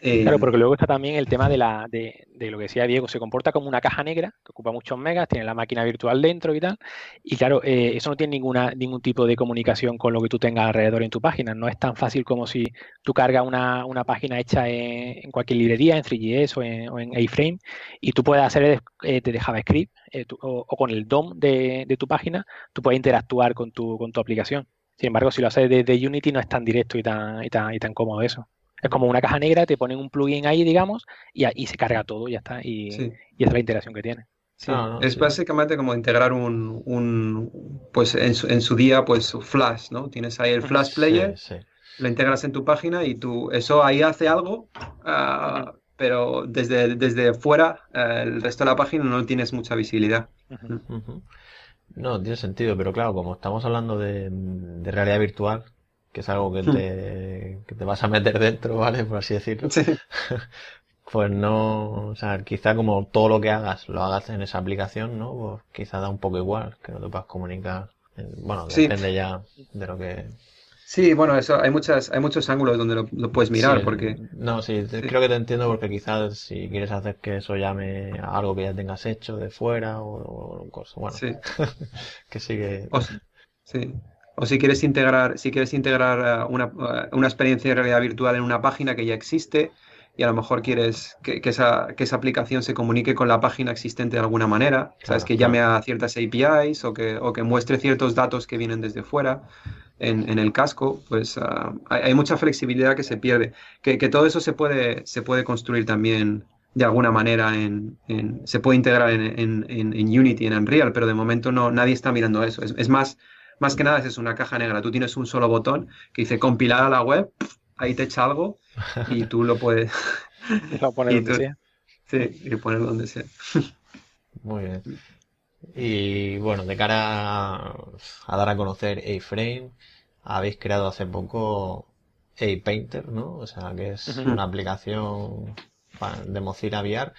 Claro, eh, porque luego está también el tema de, la, de, lo que decía Diego, se comporta como una caja negra que ocupa muchos megas, tiene la máquina virtual dentro y tal. Y claro, eh, eso no tiene ninguna, ningún tipo de comunicación con lo que tú tengas alrededor en tu página. No es tan fácil como si tú cargas una, página hecha en, cualquier librería, en 3GS o en, o en A-Frame, y tú puedes hacer desde de JavaScript eh, o, con el DOM de, tu página, tú puedes interactuar con tu, con tu aplicación. Sin embargo, si lo haces desde Unity no es tan directo y tan, y tan, y tan cómodo eso. Es como una caja negra, te ponen un plugin ahí, digamos, y, ahí se carga todo, y ya está. Y, esa es la interacción que tiene. es básicamente como integrar un, pues en su, en su, día, pues Flash, ¿no? Tienes ahí el Flash Player, lo integras en tu página y tú, eso ahí hace algo, ah, pero desde, desde fuera, eh, el resto de la página no tienes mucha visibilidad. No, tiene sentido, pero claro, como estamos hablando de realidad virtual, que es algo que hmm. te, que te vas a meter dentro, ¿vale? Por así decirlo. (laughs) pues no, o sea, quizá como todo lo que hagas lo hagas en esa aplicación, ¿no? Pues quizá da un poco igual que no te puedas comunicar. Bueno, depende ya de lo que Sí, bueno, eso hay muchas, hay muchos ángulos donde lo, puedes mirar, porque. No, sí, creo que te entiendo porque quizás si quieres hacer que eso llame a algo que ya tengas hecho de fuera o, cosas, bueno, sí. (laughs) que sigue. O, sí. O si quieres integrar, si quieres integrar eh, una, eh, una experiencia de realidad virtual en una página que ya existe, y a lo mejor quieres que, esa, que, esa, aplicación se comunique con la página existente de alguna manera, ¿sabes? que llame a ciertas APIs o que, o que muestre ciertos datos que vienen desde fuera en, el casco, pues ah, hay, mucha flexibilidad que se pierde. Que, todo eso se puede, se puede construir también de alguna manera, en, se puede integrar en, Unity, en Unreal, pero de momento no, nadie está mirando eso. Es, más, más que nada es una caja negra. Tú tienes un solo botón que dice compilar a la web, ahí te echa algo y tú lo puedes... (laughs) poner donde sea. Sí, y poner donde sea. (laughs) Muy bien. Y bueno, de cara a, dar a conocer A-Frame, habéis creado hace poco A-Painter, ¿no? O sea, que es una aplicación de Mozilla VR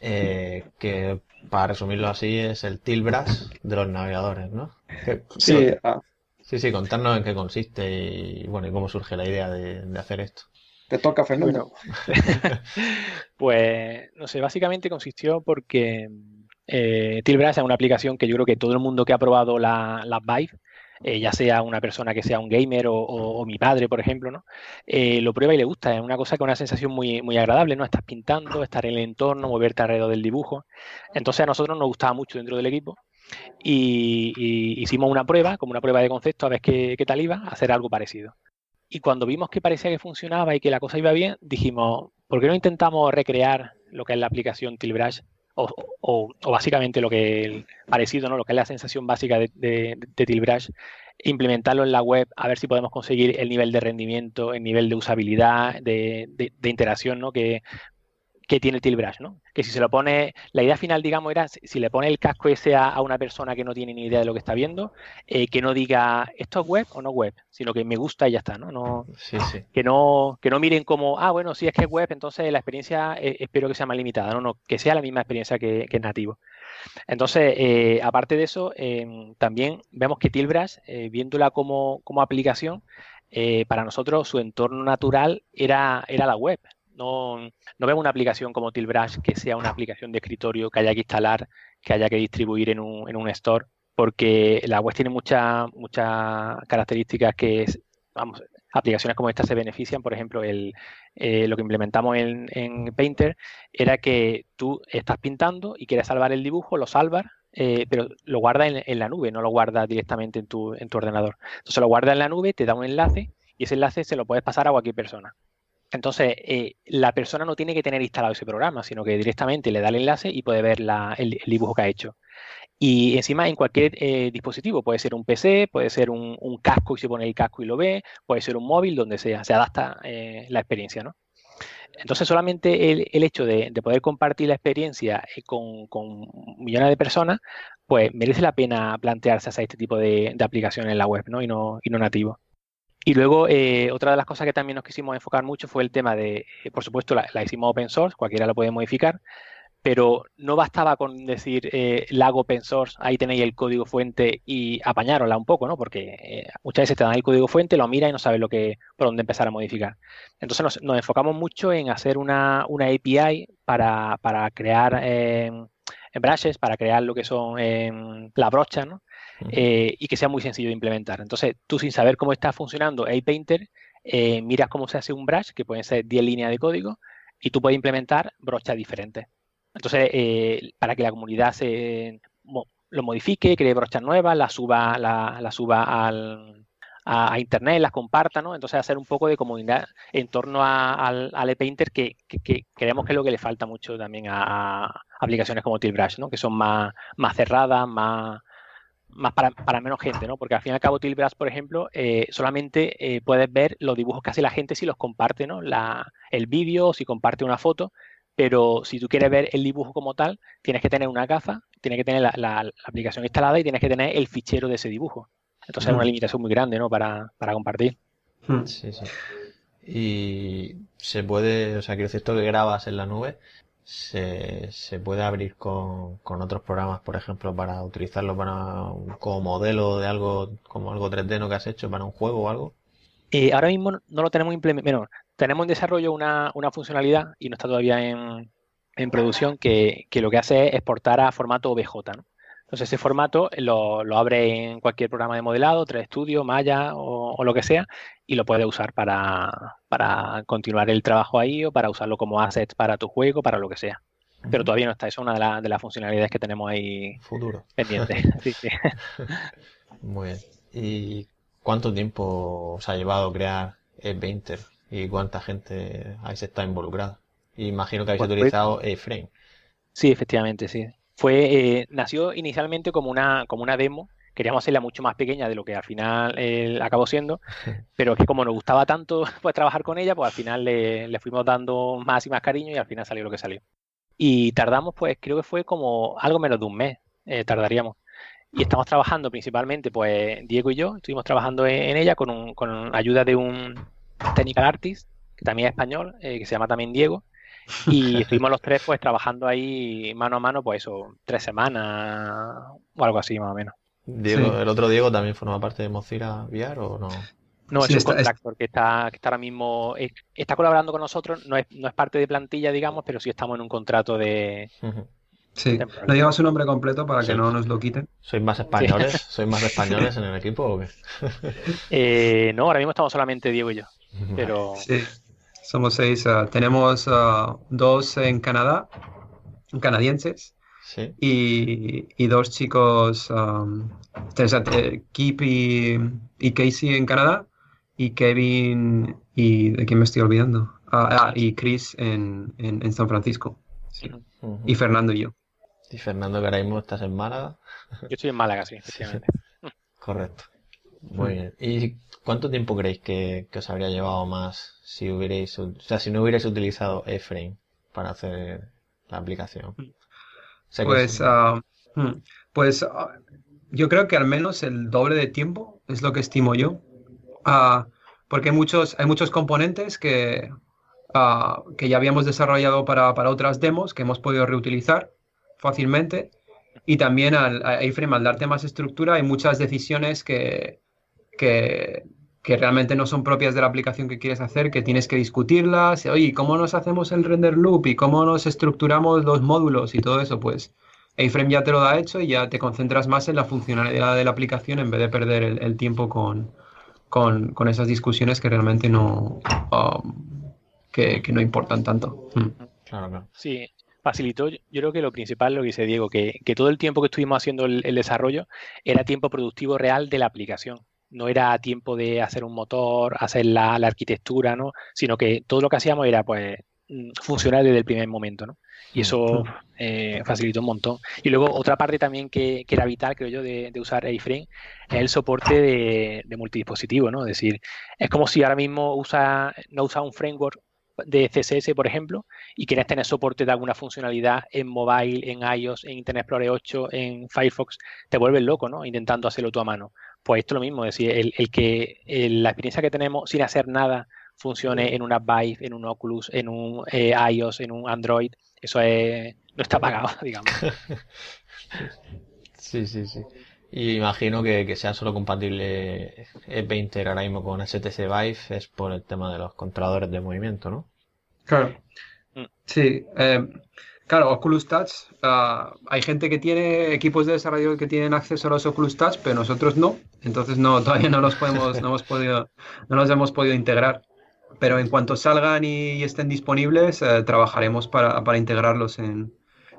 eh, que, para resumirlo así, es el Tilbras de los navegadores, ¿no? (laughs) sí, ah. sí, sí, contarnos en qué consiste y, bueno, y cómo surge la idea de, hacer esto. Te toca, Fernando. (laughs) pues, no sé, básicamente consistió porque eh, Tilbras es una aplicación que yo creo que todo el mundo que ha probado la, la Vive, eh, ya sea una persona que sea un gamer o, mi padre, por ejemplo, ¿no? Eh, lo prueba y le gusta. Es una cosa que es una sensación muy, muy agradable, ¿no? Estás pintando, estar en el entorno, moverte alrededor del dibujo. Entonces a nosotros nos gustaba mucho dentro del equipo y, hicimos una prueba, como una prueba de concepto, a ver qué, qué tal iba, hacer algo parecido. Y cuando vimos que parecía que funcionaba y que la cosa iba bien, dijimos, ¿por qué no intentamos recrear lo que es la aplicación Tilbrush o, básicamente lo que parecido, ¿no? lo que es la sensación básica de, de, Tilbrush, implementarlo en la web, a ver si podemos conseguir el nivel de rendimiento, el nivel de usabilidad, de, de interacción ¿no? que, que tiene Tilbrush, ¿no? Que si se lo pone, la idea final, digamos, era si le pone el casco ese a, una persona que no tiene ni idea de lo que está viendo, eh, que no diga esto es web o no web, sino que me gusta y ya está, ¿no? no Que no, que no miren como, ah, bueno, si es que es web, entonces la experiencia eh, espero que sea más limitada, no, no, que sea la misma experiencia que, que nativo. Entonces, eh, aparte de eso, em, también vemos que Tilbrush, viéndola como, como aplicación, para nosotros su entorno natural era, era la web, no, no vemos una aplicación como Tilbrush que sea una aplicación de escritorio que haya que instalar, que haya que distribuir en un, en un store, porque la web tiene muchas muchas características que, vamos, aplicaciones como esta se benefician. Por ejemplo, el, eh, lo que implementamos en, en, Painter era que tú estás pintando y quieres salvar el dibujo, lo salvas, eh, pero lo guarda en, en, la nube, no lo guarda directamente en tu, en tu ordenador. Entonces lo guarda en la nube, te da un enlace y ese enlace se lo puedes pasar a cualquier persona. Entonces, eh, la persona no tiene que tener instalado ese programa, sino que directamente le da el enlace y puede ver el, dibujo que ha hecho. Y encima en cualquier eh, dispositivo, puede ser un PC, puede ser un, casco y se pone el casco y lo ve, puede ser un móvil, donde sea, se adapta eh, la experiencia, ¿no? Entonces, solamente el, hecho de, poder compartir la experiencia con, millones de personas, pues merece la pena plantearse hacer este tipo de, aplicaciones en la web, ¿no? Y no, y no nativo. Y luego, eh, otra de las cosas que también nos quisimos enfocar mucho fue el tema de, eh, por supuesto, la, hicimos open source, cualquiera lo puede modificar, pero no bastaba con decir, eh, la hago open source, ahí tenéis el código fuente y apañárosla un poco, ¿no? Porque eh, muchas veces te dan el código fuente, lo miras y no sabes lo que, por dónde empezar a modificar. Entonces nos, enfocamos mucho en hacer una, una API para, para crear brushes, para crear lo que son la brocha, ¿no? Eh, y que sea muy sencillo de implementar. Entonces, tú sin saber cómo está funcionando A-Painter, eh, miras cómo se hace un brush, que pueden ser 10 líneas de código, y tú puedes implementar brochas diferentes. Entonces, eh, para que la comunidad se lo modifique, cree brochas nuevas, las suba, la, suba al, a, internet, las comparta, ¿no? Entonces hacer un poco de comunidad en torno al, al painter que, creemos que es lo que le falta mucho también a, aplicaciones como Tilbrush, ¿no? Que son más, más cerradas, más, más para, para, menos gente, ¿no? Porque al fin y al cabo Tilbras, por ejemplo, eh, solamente eh, puedes ver los dibujos que hace la gente si los comparte, ¿no? La, el vídeo, si comparte una foto, pero si tú quieres ver el dibujo como tal, tienes que tener una gafa, tienes que tener la, la, aplicación instalada y tienes que tener el fichero de ese dibujo. Entonces es una limitación muy grande, ¿no? Para, para compartir. Hmm. Sí, sí. Y se puede, o sea, quiero decir, esto que grabas en la nube, se, puede abrir con, con otros programas, por ejemplo, para utilizarlo para como modelo de algo, como algo 3D ¿no? que has hecho para un juego o algo. Eh, ahora mismo no lo tenemos implementado. Bueno, tenemos en desarrollo una, una funcionalidad y no está todavía en, en producción que, que, lo que hace es exportar a formato OBJ. ¿no? Entonces ese formato lo, lo, abre en cualquier programa de modelado, 3Studio, Maya o, o, lo que sea, y lo puede usar para, para, continuar el trabajo ahí o para usarlo como asset para tu juego, para lo que sea. Pero todavía no está, eso es una de, la, de las funcionalidades que tenemos ahí Futuro. pendiente. (laughs) sí, sí. (laughs) Muy bien. ¿Y cuánto tiempo os ha llevado crear E20 y cuánta gente habéis estado involucrada? Imagino que habéis pues, utilizado E-Frame. Sí, efectivamente, sí fue eh, nació inicialmente como una, como una demo. Queríamos hacerla mucho más pequeña de lo que al final eh, acabó siendo, (laughs) pero que como nos gustaba tanto (laughs) pues, trabajar con ella, pues al final le, le, fuimos dando más y más cariño y al final salió lo que salió. Y tardamos, pues creo que fue como algo menos de un mes, eh, tardaríamos. Y estamos trabajando principalmente, pues Diego y yo, estuvimos trabajando en, en ella con, un, con ayuda de un technical artist, que también es español, eh, que se llama también Diego, (laughs) y estuvimos los tres pues trabajando ahí mano a mano, pues eso, tres semanas o algo así más o menos. Diego, sí. ¿El otro Diego también forma parte de Mozilla VR o no? No, sí, es un contractor que está, que está ahora mismo, está colaborando con nosotros, no es, no es parte de plantilla, digamos, pero sí estamos en un contrato de... Uh -huh. Sí, no digamos su nombre completo para que no nos lo quiten. ¿Sois más españoles? Sí. ¿Sois más españoles (laughs) en el equipo o qué? eh, no, ahora mismo estamos solamente Diego y yo. Pero... Sí. Somos seis. Uh, tenemos uh, dos en Canadá, canadienses, sí. y, y, dos chicos, um, Kip y, y, Casey en Canadá, y Kevin y ¿de quién me estoy olvidando? Uh, ah, y Chris en, en, en San Francisco. Sí. Uh -huh. Y Fernando y yo. Y Fernando, que ahora mismo estás en Málaga. Yo estoy en Málaga, sí, efectivamente. Correcto. Muy bien. ¿Y cuánto tiempo creéis que, que, os habría llevado más si hubierais, o sea, si no hubierais utilizado E-Frame para hacer la aplicación? O sea, pues, uh, pues uh, yo creo que al menos el doble de tiempo es lo que estimo yo. Uh, porque hay muchos, hay muchos componentes que, que ya habíamos desarrollado para, para otras demos que hemos podido reutilizar fácilmente. Y también al, a A-Frame, al darte más estructura, hay muchas decisiones que, que, que, realmente no son propias de la aplicación que quieres hacer, que tienes que discutirlas. Oye, ¿cómo nos hacemos el render loop? ¿Y cómo nos estructuramos los módulos? Y todo eso, pues A-Frame ya te lo da hecho y ya te concentras más en la funcionalidad de la aplicación en vez de perder el, el tiempo con, con, con, esas discusiones que realmente no, um, que, que, no importan tanto. Hmm. Claro, claro. Sí, facilitó, yo creo que lo principal, lo que dice Diego, que, que todo el tiempo que estuvimos haciendo el, el, desarrollo era tiempo productivo real de la aplicación. No era tiempo de hacer un motor, hacer la, la arquitectura, ¿no? Sino que todo lo que hacíamos era, pues, funcionar desde el primer momento, ¿no? Y eso eh, facilitó un montón. Y luego otra parte también que, que era vital, creo yo, de, de usar A-Frame es el soporte de, de, multidispositivo, ¿no? Es decir, es como si ahora mismo usa, no usa un framework de CSS, por ejemplo, y quieres tener soporte de alguna funcionalidad en mobile, en iOS, en Internet Explorer 8, en Firefox, te vuelves loco, ¿no? Intentando hacerlo tú a mano. Pues esto es lo mismo, es decir, el, el que el, la experiencia que tenemos sin hacer nada funcione en una Vive, en un Oculus, en un eh, iOS, en un Android, eso es, no está pagado, (laughs) digamos. (laughs) Sí, sí, sí. Y imagino que, que sea solo compatible E20 ahora mismo con HTC Vive es por el tema de los controladores de movimiento, ¿no? Claro. Sí. Eh, claro, Oculus Touch. Uh, hay gente que tiene equipos de desarrollo que tienen acceso a los Oculus Touch, pero nosotros no. Entonces no, (laughs) todavía no los podemos, no hemos podido, no los hemos podido integrar. Pero en cuanto salgan y, y estén disponibles, eh, trabajaremos para, para integrarlos en,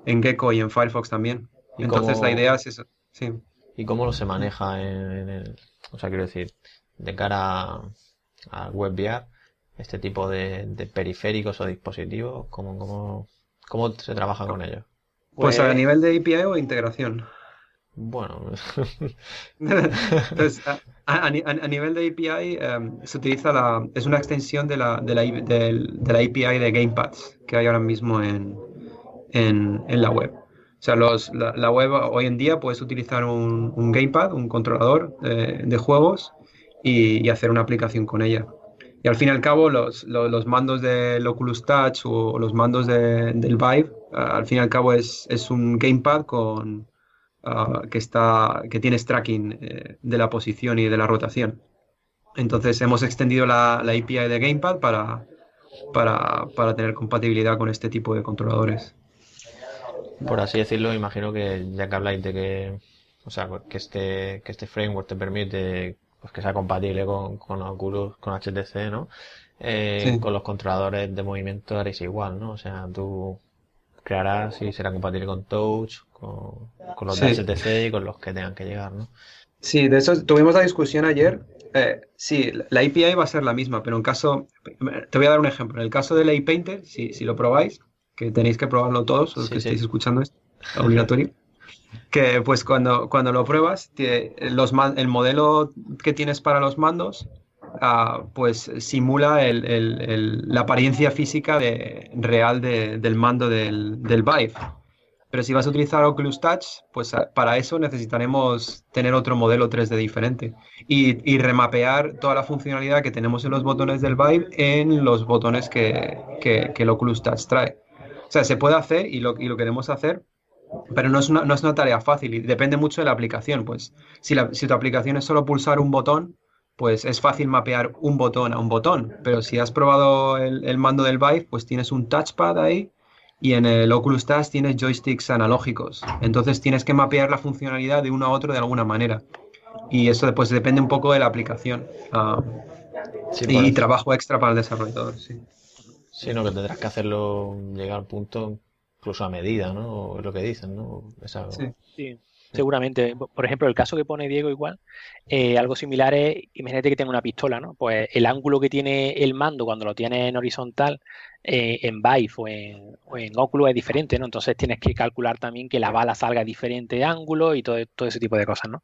en Gecko y en Firefox también. Entonces cómo... la idea es eso. Sí. ¿Y cómo se maneja en, en, el, o sea, quiero decir, de cara a, a WebVR, este tipo de, de, periféricos o dispositivos, ¿cómo, cómo, cómo se trabaja con ellos? Pues, pues a nivel de API o integración. Bueno. Entonces, (laughs) a, a, a, nivel de API um, se utiliza la, es una extensión de la, de la, de, de la API de Gamepads que hay ahora mismo en, en, en la web. O sea, los, la, la, web hoy en día puedes utilizar un, un gamepad, un controlador de, de juegos y, y, hacer una aplicación con ella. Y al fin y al cabo, los, los, mandos del Oculus Touch o, los mandos del Vive, al fin y al cabo es, es un gamepad con, que, está, que tiene tracking eh, de la posición y de la rotación. Entonces hemos extendido la, la API de Gamepad para, para, para, tener compatibilidad con este tipo de controladores. Por así decirlo, imagino que ya que habláis de que, o sea, que este, que este framework te permite pues, que sea compatible con, con Oculus, con HTC, ¿no? Eh, con los controladores de movimiento haréis igual, ¿no? O sea, tú crearás y será compatible con Touch, con, los de HTC y con los que tengan que llegar, ¿no? Sí, de eso tuvimos la discusión ayer. Eh, sí, la API va a ser la misma, pero en caso, te voy a dar un ejemplo. En el caso de Painter, si, si lo probáis, que tenéis que probarlo todos, los que estéis escuchando esto, obligatorio, que pues cuando, cuando lo pruebas, los, el modelo que tienes para los mandos Ah, pues simula la apariencia física de, real del mando del, del, Vive. Pero si vas a utilizar Oculus Touch, pues ah, para eso necesitaremos tener otro modelo 3D diferente y, remapear toda la funcionalidad que tenemos en los botones del Vive en los botones que, el Oculus Touch trae. O sea, se puede hacer y lo, y lo queremos hacer, pero no es, una, no es una tarea fácil y depende mucho de la aplicación. Pues si, si tu aplicación es solo pulsar un botón, pues es fácil mapear un botón a un botón. Pero si has probado el, mando del Vive, pues tienes un touchpad ahí y en el Oculus Touch tienes joysticks analógicos. Entonces tienes que mapear la funcionalidad de uno a otro de alguna manera. Y eso después depende un poco de la aplicación. Ah, y, trabajo extra para el desarrollador, sí. Sí, no, que tendrás que hacerlo llegar al punto incluso a medida, ¿no? Es lo que dicen, ¿no? Sí. sí. Seguramente, por ejemplo, el caso que pone Diego igual, eh, algo similar es, imagínate que tenga una pistola, ¿no? Pues el ángulo que tiene el mando cuando lo tiene en horizontal, eh, en Vive o en, o en, Oculus es diferente, ¿no? Entonces tienes que calcular también que la bala salga a diferente ángulo y todo, todo ese tipo de cosas, ¿no?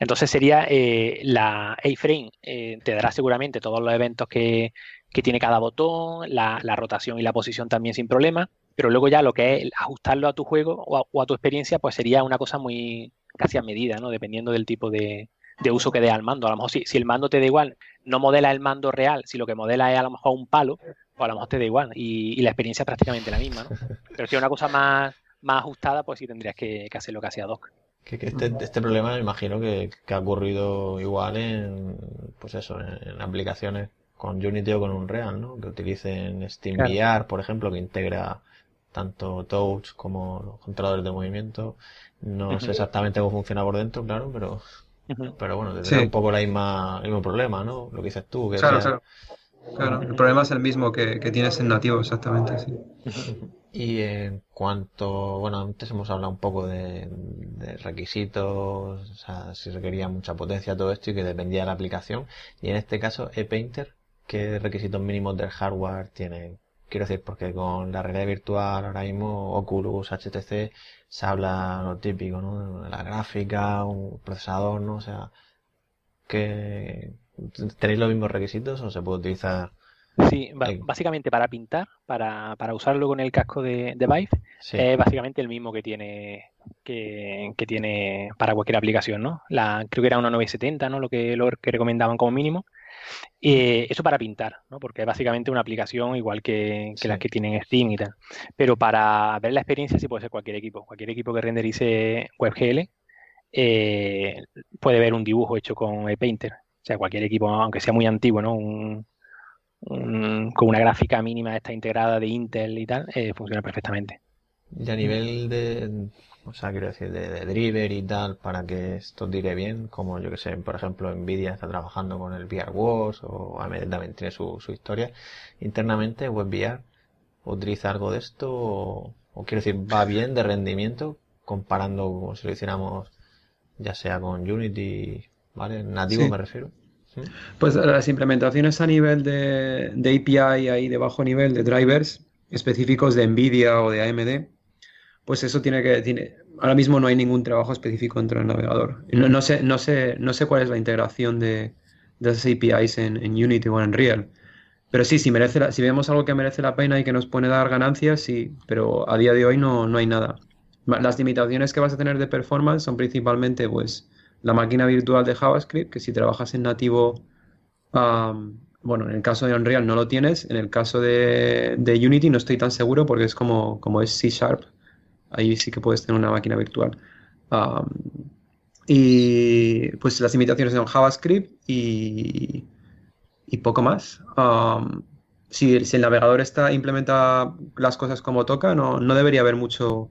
Entonces sería eh, la A-Frame, te dará seguramente todos los eventos que, que tiene cada botón, la, la rotación y la posición también sin problema pero luego ya lo que es ajustarlo a tu juego o a, tu experiencia, pues sería una cosa muy casi a medida, ¿no? Dependiendo del tipo de, uso que dé al mando. A lo mejor si, el mando te da igual, no modela el mando real, si lo que modela es a lo mejor un palo, pues a lo mejor te da igual y, la experiencia es prácticamente la misma, ¿no? (laughs) Pero si es una cosa más, más ajustada, pues sí tendrías que, hacer lo que hacía Doc. Que, este, este, problema me imagino que, ha ocurrido igual en, pues eso, en, aplicaciones con Unity o con Unreal, ¿no? Que utilicen SteamVR, por ejemplo, que integra tanto touch como los controladores de movimiento. No sé exactamente cómo funciona por dentro, claro, pero, pero bueno, tendrá un poco la misma, el mismo problema, ¿no? Lo que dices tú. Que claro, claro. Claro, el problema es el mismo que, tienes en nativo, exactamente, sí. Y en cuanto, bueno, antes hemos hablado un poco de, de, requisitos, o sea, si requería mucha potencia todo esto y que dependía de la aplicación. Y en este caso, ePainter, ¿qué requisitos mínimos del hardware tiene? Quiero decir, porque con la realidad virtual ahora mismo, Oculus, HTC, se habla lo típico, ¿no? De la gráfica, un procesador, ¿no? O sea, que ¿tenéis los mismos requisitos o se puede utilizar? Sí, básicamente para pintar, para, para usarlo con el casco de, de Vive, es básicamente el mismo que tiene que, que, tiene para cualquier aplicación, ¿no? La, creo que era una 970, ¿no? Lo que, lo que recomendaban como mínimo. Eh, eso para pintar, ¿no? porque es básicamente una aplicación igual que, las que tienen Steam y tal. Pero para ver la experiencia sí puede ser cualquier equipo. Cualquier equipo que renderice WebGL eh, puede ver un dibujo hecho con Painter. O sea, cualquier equipo, aunque sea muy antiguo, ¿no? con una gráfica mínima esta integrada de Intel y tal, eh, funciona perfectamente. Y a nivel de, o sea, quiero decir, de, driver y tal, para que esto tire bien, como yo que sé, por ejemplo, Nvidia está trabajando con el VR Wars, o AMD también tiene su, su historia. Internamente, WebVR utiliza algo de esto, o, quiero decir, va bien de rendimiento, comparando como si lo hiciéramos, ya sea con Unity, ¿vale? Nativo me refiero. Pues las implementaciones a nivel de, de API ahí de bajo nivel de drivers específicos de Nvidia o de AMD, pues eso tiene que... Tiene, ahora mismo no hay ningún trabajo específico dentro del navegador. No, no, sé, no, sé, no sé cuál es la integración de, de esas APIs en, Unity o en Real. Pero sí, si, merece si vemos algo que merece la pena y que nos pone dar ganancias, sí, pero a día de hoy no, no hay nada. Las limitaciones que vas a tener de performance son principalmente pues, la máquina virtual de JavaScript, que si trabajas en nativo bueno, en el caso de Unreal no lo tienes, en el caso de, Unity no estoy tan seguro porque es como, como es C Sharp, ahí sí que puedes tener una máquina virtual. y pues las limitaciones son JavaScript y, y poco más. si, el navegador está implementa las cosas como toca, no, no debería haber mucho,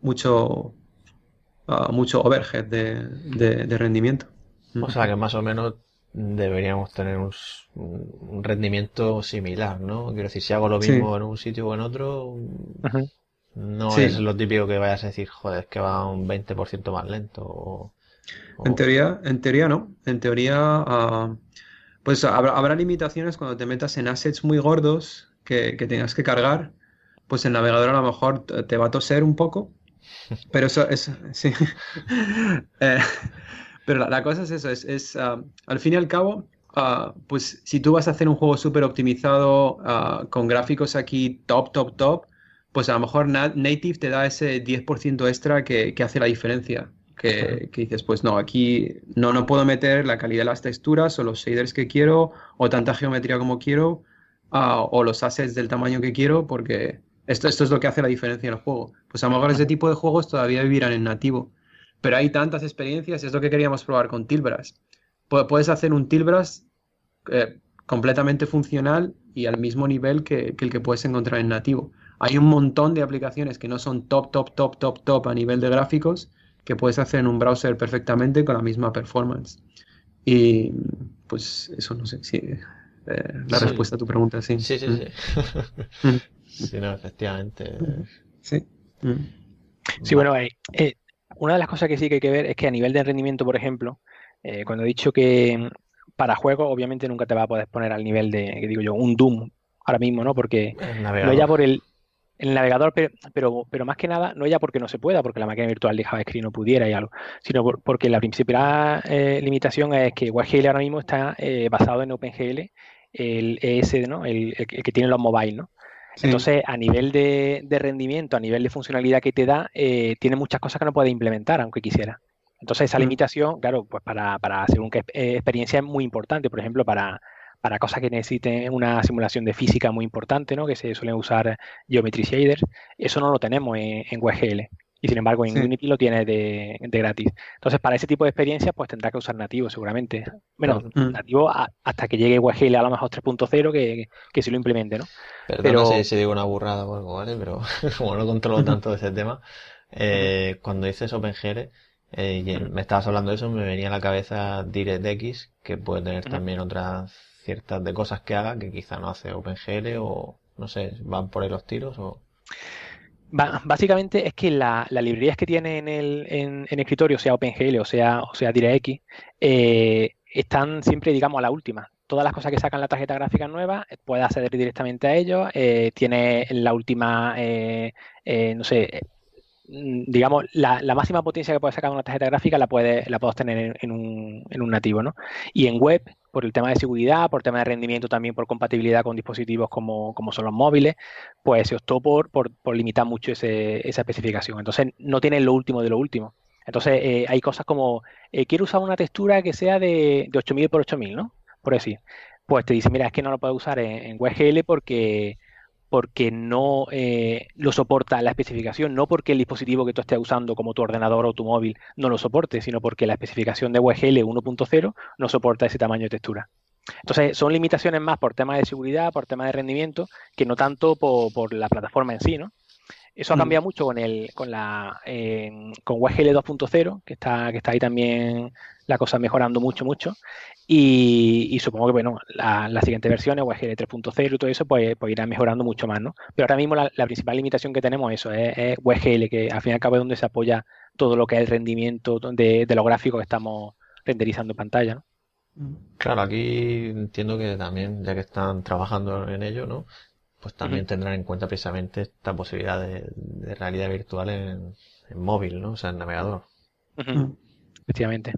mucho, ah, mucho overhead de rendimiento. O sea que más o menos deberíamos tener un, rendimiento similar, ¿no? Quiero decir, si hago lo mismo en un sitio o en otro, no es lo típico que vayas a decir, joder, es que va un 20% más lento. En teoría, en teoría no. En teoría, ah, pues habrá, limitaciones cuando te metas en assets muy gordos que, tengas que cargar. Pues el navegador a lo mejor te va a toser un poco. (laughs) Pero eso, es sí. (laughs) eh, pero la, cosa es eso, es, ah, al fin y al cabo, ah, pues si tú vas a hacer un juego súper optimizado ah, con gráficos aquí top, top, top, pues a lo mejor Native te da ese 10% extra que, hace la diferencia. Que, dices, pues no, aquí no, no puedo meter la calidad de las texturas o los shaders que quiero o tanta geometría como quiero o los assets del tamaño que quiero porque esto, esto es lo que hace la diferencia en el juego. Pues a lo mejor ese tipo de juegos todavía vivirán en nativo. Pero hay tantas experiencias, es lo que queríamos probar con Tilbras. Puedes hacer un Tilbras eh, completamente funcional y al mismo nivel que, el que puedes encontrar en nativo. Hay un montón de aplicaciones que no son top, top, top, top, top a nivel de gráficos que puedes hacer en un browser perfectamente con la misma performance. Y pues eso no sé si eh, la respuesta a tu pregunta sí. Sí, sí, sí. Mm. Mm. sí, no, efectivamente. Sí. Mm. Sí, bueno, eh, una de las cosas que sí que hay que ver es que a nivel de rendimiento, por ejemplo, eh, cuando he dicho que para juegos, obviamente nunca te va a poder poner al nivel de, que digo yo, un Doom ahora mismo, ¿no? Porque no ya por el, el navegador, pero, pero, más que nada, no ya porque no se pueda, porque la máquina virtual de JavaScript no pudiera y algo, sino porque la principal eh, limitación es que WebGL ahora mismo está eh, basado en OpenGL, el ES, ¿no? El, el, que tiene los mobile, ¿no? Entonces, a nivel de, rendimiento, a nivel de funcionalidad que te da, eh, tiene muchas cosas que no puede implementar, aunque quisiera. Entonces, esa mm. limitación, claro, pues para, para hacer una eh, experiencia es muy importante. Por ejemplo, para, para cosas que necesiten una simulación de física muy importante, ¿no? que se suelen usar geometry shaders, eso no lo tenemos en, en WebGL y sin embargo en Unity lo tiene de, gratis. Entonces, para ese tipo de experiencias, pues tendrá que usar nativo seguramente. Bueno, mm. nativo hasta que llegue WebGL a lo mejor 3.0 que, que se lo implemente, ¿no? Perdona Pero... si, digo una burrada o algo, ¿vale? Pero (laughs) como no controlo tanto de ese tema, eh, cuando dices OpenGL, eh, me estabas hablando de eso, me venía a la cabeza DirectX, que puede tener también otras ciertas de cosas que haga que quizá no hace OpenGL o no sé, van por los tiros o básicamente es que las librerías que tiene en el en, escritorio, sea OpenGL o sea, o sea DirectX, eh, están siempre, digamos, a la última. Todas las cosas que sacan la tarjeta gráfica nueva, eh, puedes acceder directamente a ellos. Eh, tiene la última, no sé, mm, digamos, la, máxima potencia que puedes sacar una tarjeta gráfica la puedes, la puedes tener en, un, en un nativo, ¿no? Y en web por el tema de seguridad, por tema de rendimiento también, por compatibilidad con dispositivos como, son los móviles, pues se optó por, por, limitar mucho esa especificación. Entonces no tiene lo último de lo último. Entonces eh, hay cosas como, eh, quiero usar una textura que sea de, de 8000 por 8000, ¿no? Por decir. Pues te dice, mira, es que no lo puedes usar en, en WebGL porque porque no eh, lo soporta la especificación, no porque el dispositivo que tú estés usando como tu ordenador o tu móvil no lo soporte, sino porque la especificación de WGL 1.0 no soporta ese tamaño de textura. Entonces, son limitaciones más por tema de seguridad, por tema de rendimiento, que no tanto por, la plataforma en sí, ¿no? Eso ha mm. cambiado mucho con el con la con WGL 2.0, que está que está ahí también la cosa mejorando mucho mucho y, supongo que, bueno, las la siguientes versiones, WGL 3.0 y todo eso, pues, pues, irán mejorando mucho más, ¿no? Pero ahora mismo la, principal limitación que tenemos eso, es, es, WGL, que al fin y al cabo es donde se apoya todo lo que es el rendimiento de, de los gráficos que estamos renderizando en pantalla, ¿no? Claro, aquí entiendo que también, ya que están trabajando en ello, ¿no? Pues también tendrán en cuenta precisamente esta posibilidad de, realidad virtual en, móvil, ¿no? O sea, en navegador. Efectivamente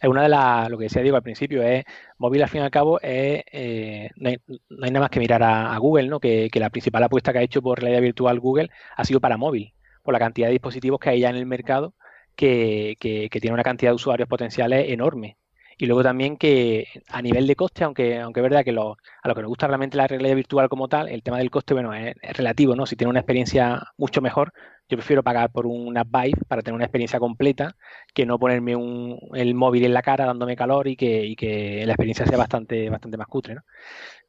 es una de las, lo que decía Diego al principio, es móvil al fin y al cabo, es, eh, no, hay, nada más que mirar a, Google, ¿no? Que, la principal apuesta que ha hecho por realidad virtual Google ha sido para móvil, por la cantidad de dispositivos que hay ya en el mercado que, que, tiene una cantidad de usuarios potenciales enorme. Y luego también que a nivel de coste, aunque, aunque es verdad que a lo que nos gusta realmente la realidad virtual como tal, el tema del coste, bueno, es, relativo, ¿no? Si tiene una experiencia mucho mejor, yo prefiero pagar por una Vive para tener una experiencia completa que no ponerme un, el móvil en la cara dándome calor y que, y que la experiencia sea bastante, bastante más cutre, ¿no?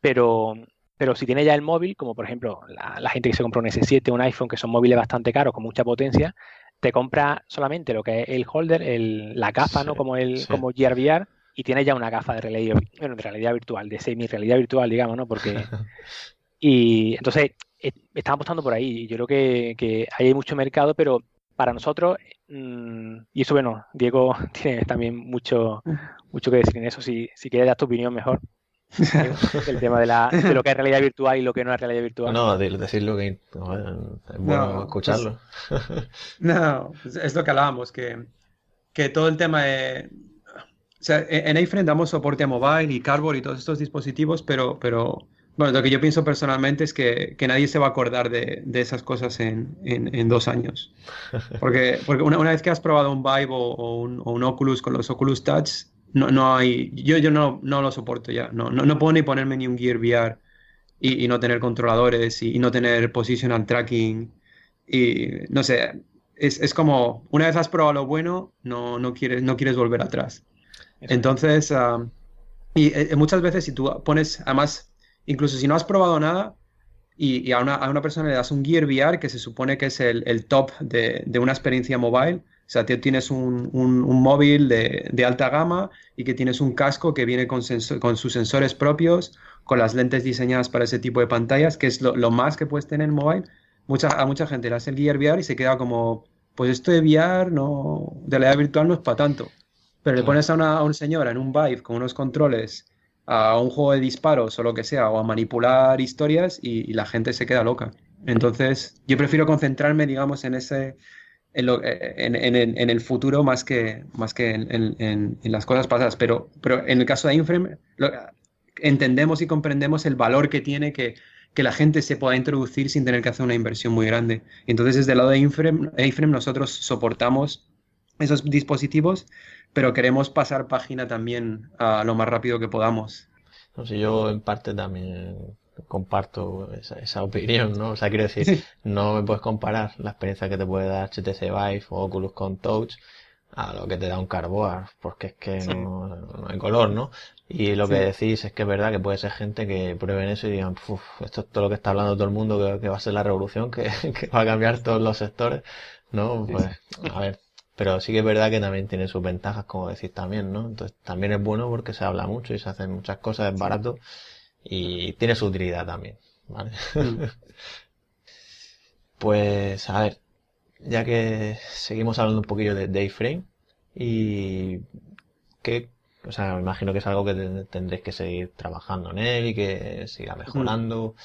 Pero, pero si tiene ya el móvil, como por ejemplo la, gente que se compra un S7, un iPhone, que son móviles bastante caros con mucha potencia, te compra solamente lo que es el holder, el, la gafa, ¿no? Como el como Gear VR, y tiene ya una gafa de realidad, bueno, de realidad virtual, de semi-realidad virtual, digamos, ¿no? Porque. (laughs) y entonces, eh, estamos apostando por ahí. Yo creo que, que hay mucho mercado, pero para nosotros, mm, y eso, bueno, Diego (laughs) tiene también mucho, mucho que decir en eso. Si, si quieres dar tu opinión mejor (laughs) el tema de, la, de, lo que es realidad virtual y lo que no es realidad virtual. No, decirlo que es bueno escucharlo. no, es lo que hablábamos, que, que todo el tema de... O sea, en A-Frame damos soporte a mobile y cardboard y todos estos dispositivos, pero, pero bueno, lo que yo pienso personalmente es que, que nadie se va a acordar de, de esas cosas en, en, en, dos años. (laughs) Porque, porque una, una, vez que has probado un Vive o, o, un, o un Oculus con los Oculus Touch, no, no hay, yo, yo no, no lo soporto ya, no, no, no puedo ni ponerme ni un Gear VR y, y no tener controladores y, y, no tener positional tracking y no sé, es, es, como una vez has probado lo bueno, no, no, quieres, no quieres volver atrás. Entonces, uh, y eh, muchas veces si tú pones, además, incluso si no has probado nada y, y a, una, a, una, persona le das un Gear VR que se supone que es el, el top de, de una experiencia mobile, o sea, tienes un, un, un móvil de, de, alta gama y que tienes un casco que viene con, con, sus sensores propios, con las lentes diseñadas para ese tipo de pantallas, que es lo, lo más que puedes tener en mobile. Mucha, a mucha gente le hace el Gear VR y se queda como, pues esto de VR, no, de realidad virtual no es para tanto. Pero le pones a una, a una señora en un Vive con unos controles a un juego de disparos o lo que sea, o a manipular historias y, la gente se queda loca. Entonces, yo prefiero concentrarme, digamos, en ese en, lo, eh, en, en, en, el futuro más que, más que en, las cosas pasadas. Pero, pero en el caso de Inframe, entendemos y comprendemos el valor que tiene que, que, la gente se pueda introducir sin tener que hacer una inversión muy grande. Entonces, desde el lado de Inframe, Inframe nosotros soportamos esos dispositivos, pero queremos pasar página también a lo más rápido que podamos. No sé, yo en parte también comparto esa, esa, opinión, ¿no? O sea, quiero decir, sí. no me puedes comparar la experiencia que te puede dar HTC Vive o Oculus con Touch a lo que te da un Cardboard, porque es que sí. no, no, hay color, ¿no? Y lo sí. que decís es que es verdad que puede ser gente que prueben eso y digan, esto es todo lo que está hablando todo el mundo, que, que va a ser la revolución, que, (laughs) que, va a cambiar todos los sectores, ¿no? Pues, a ver, pero sí que es verdad que también tiene sus ventajas, como decís también, ¿no? Entonces también es bueno porque se habla mucho y se hacen muchas cosas, es barato y tiene su utilidad también, ¿vale? Mm. (laughs) pues, a ver, ya que seguimos hablando un poquillo de Dayframe y que, o sea, me imagino que es algo que tendréis que seguir trabajando en él y que siga mejorando. Mm.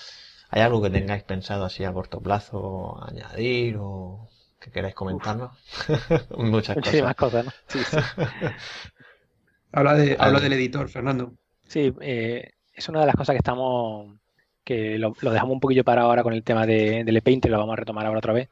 ¿Hay algo que tengáis pensado así a corto plazo añadir o que queráis comentarnos? (laughs) Muchas Muchísimas cosas. cosas ¿no? Sí, sí. (laughs) habla, de, habla del editor, Fernando. Sí, eh, es una de las cosas que estamos, que lo, lo, dejamos un poquillo para ahora con el tema de, del Paint, lo vamos a retomar ahora otra vez.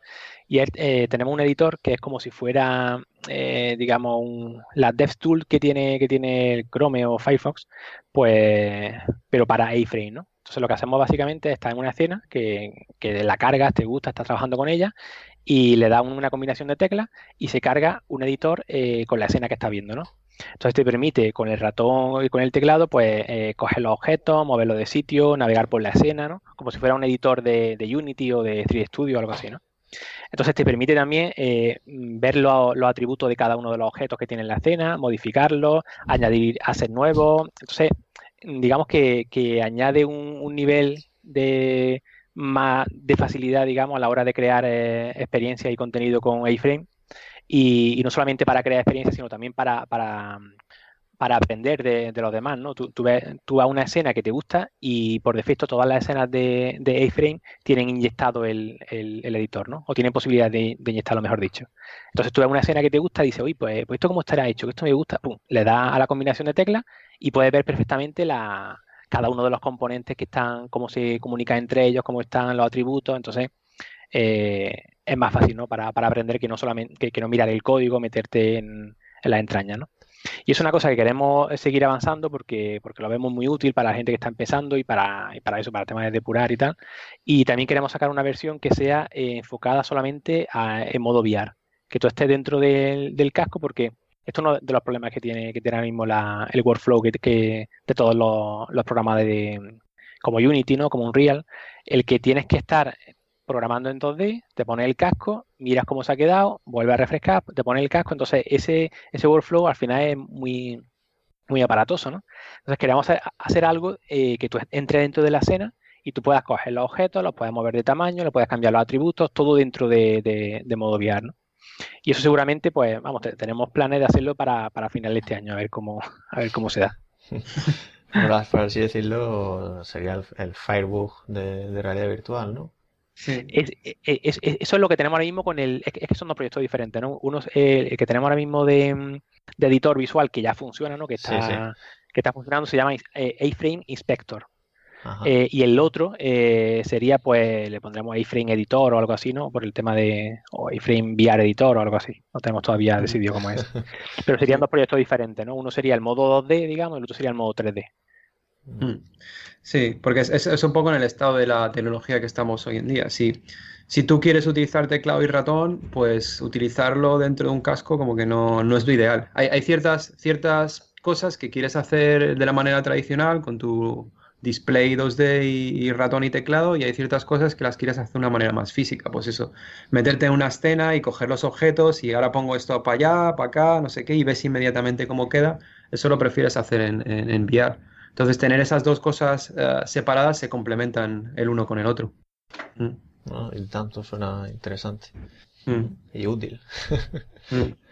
Y eh, tenemos un editor que es como si fuera, eh, digamos, un, la DevTool que tiene, que tiene el Chrome o Firefox, pues, pero para A-Frame, ¿no? Entonces lo que hacemos básicamente es estar en una escena que, que la cargas, te gusta, estás trabajando con ella y le da una combinación de teclas y se carga un editor eh, con la escena que estás viendo, ¿no? Entonces te permite con el ratón y con el teclado, pues eh, coger los objetos, moverlos de sitio, navegar por la escena, ¿no? Como si fuera un editor de, Unity o de 3D Studio o algo así, ¿no? Entonces te permite también eh, ver los, los, atributos de cada uno de los objetos que tiene en la escena, modificarlos, añadir assets nuevos. Entonces, digamos que, añade un, nivel de más de facilidad, digamos, a la hora de crear eh, experiencia y contenido con A-Frame y, no solamente para crear experiencias, sino también para, para, para aprender de, los demás, ¿no? Tú, tú, ves, tú vas a una escena que te gusta y por defecto todas las escenas de, A-Frame tienen inyectado el, el, editor, ¿no? O tienen posibilidad de, de, inyectarlo, mejor dicho. Entonces tú ves una escena que te gusta y dices, oye, pues, pues esto cómo estará hecho, que esto me gusta, pum, le das a la combinación de teclas y puedes ver perfectamente la, cada uno de los componentes que están, cómo se comunica entre ellos, cómo están los atributos, entonces... Eh, es más fácil, ¿no? Para, para aprender que no solamente que, no mirar el código, meterte en, en las entrañas, ¿no? Y es una cosa que queremos seguir avanzando porque, porque lo vemos muy útil para la gente que está empezando y para, para eso, para el tema de depurar y tal. Y también queremos sacar una versión que sea eh, enfocada solamente en modo VR, que tú estés dentro del, casco porque esto es uno de los problemas que tiene, que tiene ahora mismo el workflow que, de todos los, programas de, como Unity, ¿no? Como Unreal, el que tienes que estar programando en 2D, te pones el casco, miras cómo se ha quedado, vuelve a refrescar, te pones el casco, entonces ese, ese workflow al final es muy, muy aparatoso, ¿no? Entonces queríamos hacer, algo eh, que tú entres dentro de la escena y tú puedas coger los objetos, los puedes mover de tamaño, le puedes cambiar los atributos, todo dentro de, modo VR, ¿no? Y eso seguramente, pues, vamos, tenemos planes de hacerlo para, para final de este año, a ver cómo, a ver cómo se da. (laughs) por así decirlo, sería el, el Firebug de realidad virtual, ¿no? Es, eso es lo que tenemos ahora mismo con el. Es que son dos proyectos diferentes, ¿no? Uno es el, que tenemos ahora mismo de, editor visual que ya funciona, ¿no? Que está, que está funcionando, se llama eh, A-Frame Inspector. Eh, y el otro eh, sería, pues, le pondremos A-Frame Editor o algo así, ¿no? Por el tema de. O A-Frame VR Editor o algo así. No tenemos todavía decidido cómo es. (laughs) Pero serían dos proyectos diferentes, ¿no? Uno sería el modo 2D, digamos, y el otro sería el modo 3D. Mm. Sí, porque es, un poco en el estado de la tecnología que estamos hoy en día. Si, si tú quieres utilizar teclado y ratón, pues utilizarlo dentro de un casco como que no, no es lo ideal. Hay, hay, ciertas, ciertas cosas que quieres hacer de la manera tradicional con tu display 2D y, ratón y teclado y hay ciertas cosas que las quieres hacer de una manera más física. Pues eso, meterte en una escena y coger los objetos y ahora pongo esto para allá, para acá, no sé qué, y ves inmediatamente cómo queda. Eso lo prefieres hacer en, en, en VR. Entonces, tener esas dos cosas eh, separadas se complementan el uno con el otro. Mm. Ah, y tanto suena interesante mm. y útil. Mm. (laughs)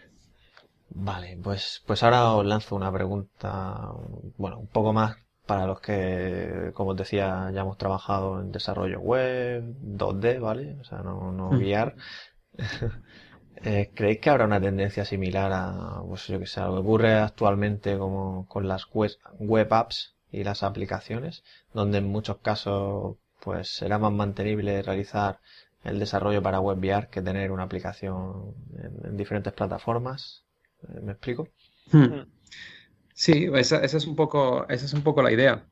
Vale, pues, pues ahora os lanzo una pregunta, bueno, un poco más para los que, como os decía, ya hemos trabajado en desarrollo web, 2D, ¿vale? O sea, no, no guiar. (laughs) Eh, ¿Creéis que habrá una tendencia similar a, pues yo que sé, lo que ocurre actualmente como con las web, apps y las aplicaciones, donde en muchos casos pues será más mantenible realizar el desarrollo para web VR que tener una aplicación en, diferentes plataformas? ¿Me explico? Hmm. Sí, esa, es un poco, esa es un poco la idea.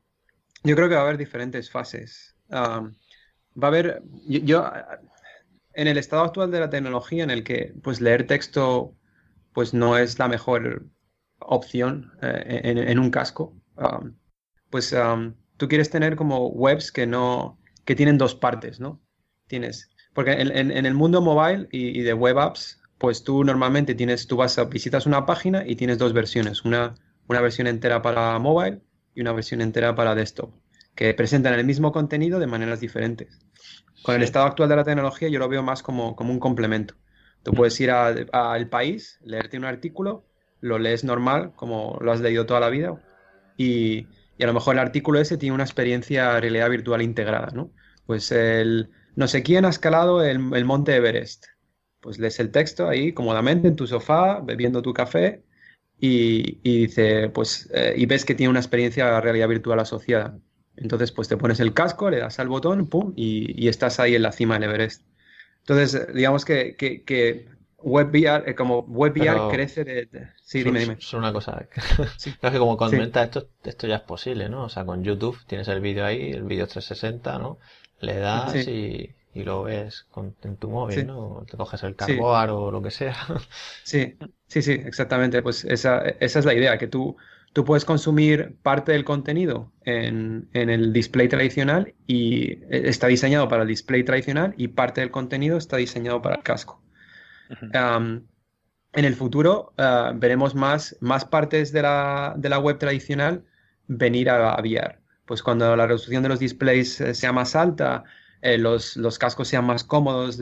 Yo creo que va a haber diferentes fases. va a haber, yo, en el estado actual de la tecnología en el que pues leer texto pues no es la mejor opción eh, en, un casco, um, pues um, tú quieres tener como webs que no, que tienen dos partes, ¿no? Tienes, porque en, el mundo mobile y, de web apps, pues tú normalmente tienes, tú vas a, visitas una página y tienes dos versiones, una, una versión entera para mobile y una versión entera para desktop, que presentan el mismo contenido de maneras diferentes. Con el estado actual de la tecnología yo lo veo más como, como un complemento. Tú puedes ir al país, leerte un artículo, lo lees normal, como lo has leído toda la vida, y, y, a lo mejor el artículo ese tiene una experiencia realidad virtual integrada, ¿no? Pues el no sé quién ha escalado el, el monte Everest. Pues lees el texto ahí cómodamente en tu sofá, bebiendo tu café, y, y dice, pues, eh, y ves que tiene una experiencia de realidad virtual asociada. Entonces, pues te pones el casco, le das al botón, pum, y, estás ahí en la cima del Everest. Entonces, digamos que, que, WebVR, eh, como WebVR crece de, Sí, dime, dime. Solo una cosa. (laughs) sí. que como comenta, esto, esto ya es posible, ¿no? O sea, con YouTube tienes el vídeo ahí, el vídeo 360, ¿no? Le das y, y, lo ves con, en tu móvil, ¿no? Te coges el carboar o lo que sea. (laughs) Sí, sí, sí, exactamente. Pues esa, esa es la idea, que tú tú puedes consumir parte del contenido en, el display tradicional y eh, está diseñado para el display tradicional y parte del contenido está diseñado para el casco. en el futuro ah, veremos más, más partes de la, web tradicional venir a, a, VR. Pues cuando la resolución de los displays eh, sea más alta, eh, los, cascos sean más cómodos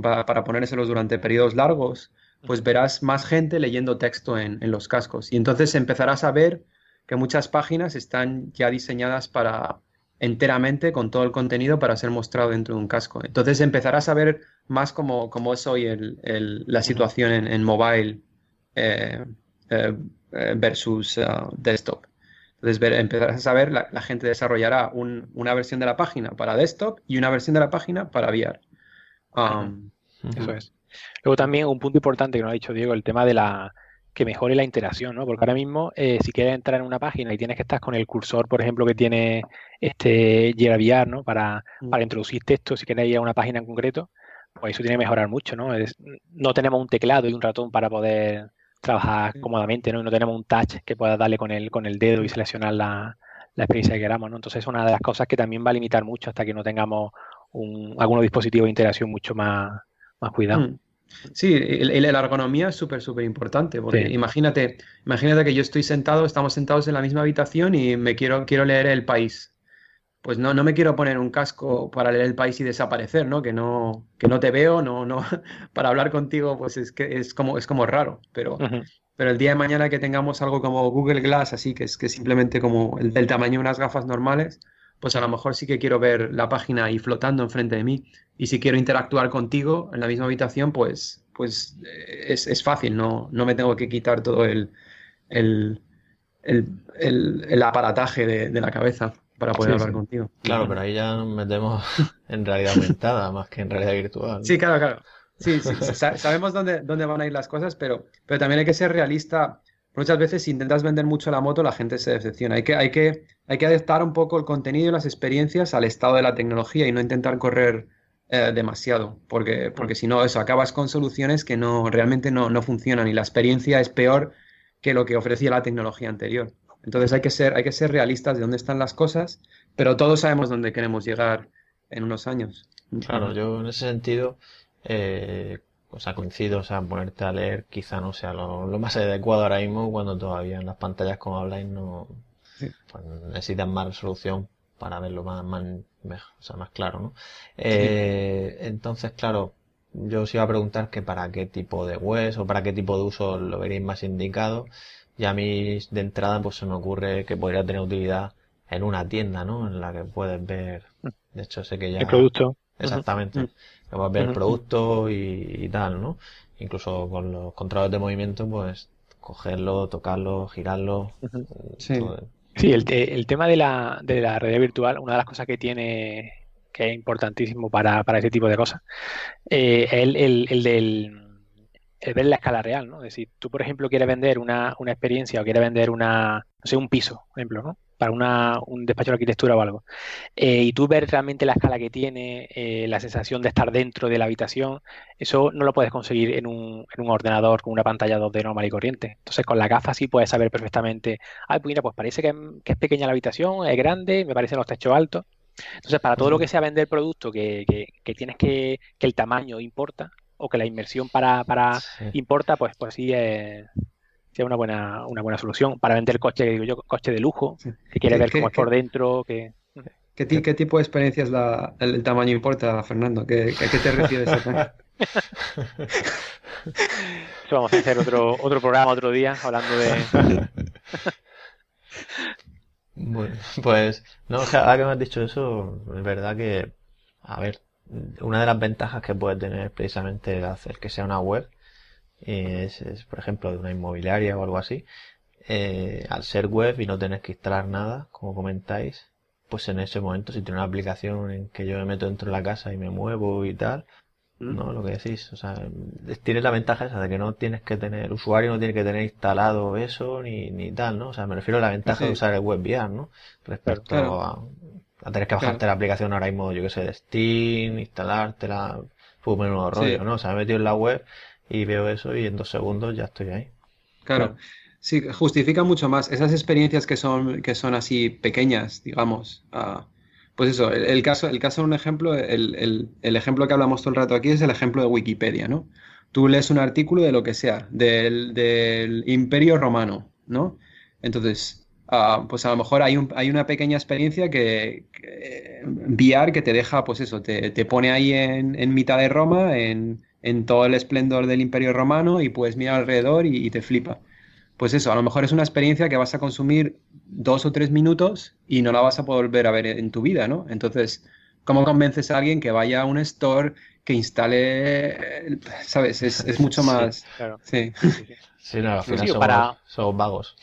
para, para ponérselos durante periodos largos, pues verás más gente leyendo texto en, los cascos. Y entonces empezarás a ver que muchas páginas están ya diseñadas para enteramente con todo el contenido para ser mostrado dentro de un casco. Entonces empezarás a ver más como, es hoy la situación en, mobile eh, eh, versus desktop. Entonces empezarás a ver, la, gente desarrollará una versión de la página para desktop y una versión de la página para VR. Um, Eso es. Luego también un punto importante que nos ha dicho Diego, el tema de la que mejore la interacción, ¿no? Porque ahora mismo, eh, si quieres entrar en una página y tienes que estar con el cursor, por ejemplo, que tiene este VR, ¿no? Para, mm. para introducir texto, si quieres ir a una página en concreto, pues eso tiene que mejorar mucho, ¿no? no tenemos un teclado y un ratón para poder trabajar cómodamente, ¿no? Y no tenemos un touch que pueda darle con el, con el dedo y seleccionar la, experiencia que queramos, ¿no? Entonces es una de las cosas que también va a limitar mucho hasta que no tengamos un, algunos dispositivos de interacción mucho más, más cuidados. Mm. Sí, la ergonomía es súper, súper importante, porque imagínate, imagínate que yo estoy sentado, estamos sentados en la misma habitación y me quiero, quiero leer el país pues no, no me quiero poner un casco para leer el país y desaparecer, ¿no? Que no, que no te veo, no, no, (laughs) para hablar contigo, pues es que es como, es como raro, pero, pero el día de mañana que tengamos algo como Google Glass, así que es que simplemente como el del tamaño de unas gafas normales, pues a lo mejor sí que quiero ver la página ahí flotando enfrente de mí. Y si quiero interactuar contigo en la misma habitación, pues, pues eh, es, es fácil, no, no me tengo que quitar todo el, el, el, el, aparataje de, de la cabeza para poder hablar contigo. Claro, pero ahí ya nos metemos (laughs) en realidad aumentada más que en realidad virtual. Sí, claro, claro. Sí, sí, sabemos dónde, dónde van a ir las cosas, pero, pero también hay que ser realista. Muchas veces si intentas vender mucho la moto, la gente se decepciona. Hay que, hay que, hay que adaptar un poco el contenido y las experiencias al estado de la tecnología y no intentar correr eh, demasiado, porque, porque si no, eso, acabas con soluciones que no, realmente no, no funcionan y la experiencia es peor que lo que ofrecía la tecnología anterior. Entonces hay que ser, hay que ser realistas de dónde están las cosas, pero todos sabemos dónde queremos llegar en unos años. Claro, yo en ese sentido, eh, o sea, coincido, o sea, ponerte a leer quizá no sea lo, más adecuado ahora mismo cuando todavía en las pantallas como habláis no pues, necesitan más resolución para verlo más, más, o sea, más claro, ¿no? Eh, entonces, claro, yo os iba a preguntar que para qué tipo de web o para qué tipo de uso lo veréis más indicado. Y a mí de entrada pues se me ocurre que podría tener utilidad en una tienda, ¿no? En la que puedes ver, de hecho sé que ya... El producto. Exactamente. Que puedes ver el producto y, tal, ¿no? Incluso con los controles de movimiento, pues cogerlo, tocarlo, girarlo. Sí. Sí, el, el, tema de la, de la realidad virtual, una de las cosas que tiene, que es importantísimo para, para ese tipo de cosas, eh, el, el, el del es ver la escala real, ¿no? Es decir, tú, por ejemplo, quieres vender una, experiencia o quieres vender una, no sé, un piso, por ejemplo, ¿no? Para una, un despacho de arquitectura o algo. Eh, y tú ver realmente la escala que tiene, eh, la sensación de estar dentro de la habitación, eso no lo puedes conseguir en un, en un ordenador con una pantalla 2D normal y corriente. Entonces, con la gafa sí puedes saber perfectamente, ay, pues mira, pues parece que, es pequeña la habitación, es grande, me parecen los techos altos. Entonces, para todo lo que sea vender producto, que, que, que tienes que, que el tamaño importa, o que la inversión para, para importa, pues, pues sí es, una buena, una buena solución. Para vender coche, digo yo, coche de lujo, que quiere ver cómo es por dentro, que... ¿Qué, ¿Qué, tipo de experiencia es la, el, tamaño importa, Fernando? ¿Qué, ¿A qué te refieres? (laughs) Eso vamos a hacer otro, otro programa otro día hablando de... (laughs) Bueno, pues, no, ahora que me has dicho eso, es verdad que, a ver, una de las ventajas que puede tener precisamente el hacer que sea una web es, por ejemplo de una inmobiliaria o algo así eh, al ser web y no tener que instalar nada como comentáis pues en ese momento si tiene una aplicación en que yo me meto dentro de la casa y me muevo y tal mm. no lo que decís o sea tiene la ventaja esa de que no tienes que tener el usuario no tiene que tener instalado eso ni, ni tal no o sea me refiero a la ventaja de usar el web VR no respecto a tener que bajarte la aplicación ahora mismo, yo que sé, de Steam, instalártela, fue un nuevo rollo, ¿no? O sea, me he metido en la web y veo eso y en dos segundos ya estoy ahí. Claro. Sí, justifica mucho más esas experiencias que son, que son así pequeñas, digamos. Ah, pues eso, el, caso, el caso de un ejemplo, el, el, el, ejemplo que hablamos todo el rato aquí es el ejemplo de Wikipedia, ¿no? Tú lees un artículo de lo que sea, del, del Imperio Romano, ¿no? Entonces, Ah, pues a lo mejor hay, hay una pequeña experiencia que, VR que te deja, pues eso, te, pone ahí en, mitad de Roma, en, todo el esplendor del Imperio Romano y puedes mirar alrededor y, te flipa. Pues eso, a lo mejor es una experiencia que vas a consumir dos o tres minutos y no la vas a poder volver a ver en tu vida, ¿no? Entonces, ¿cómo convences a alguien que vaya a un store, que instale, sabes? Es, mucho más... claro. sí. Sí, no, al final somos, somos, vagos.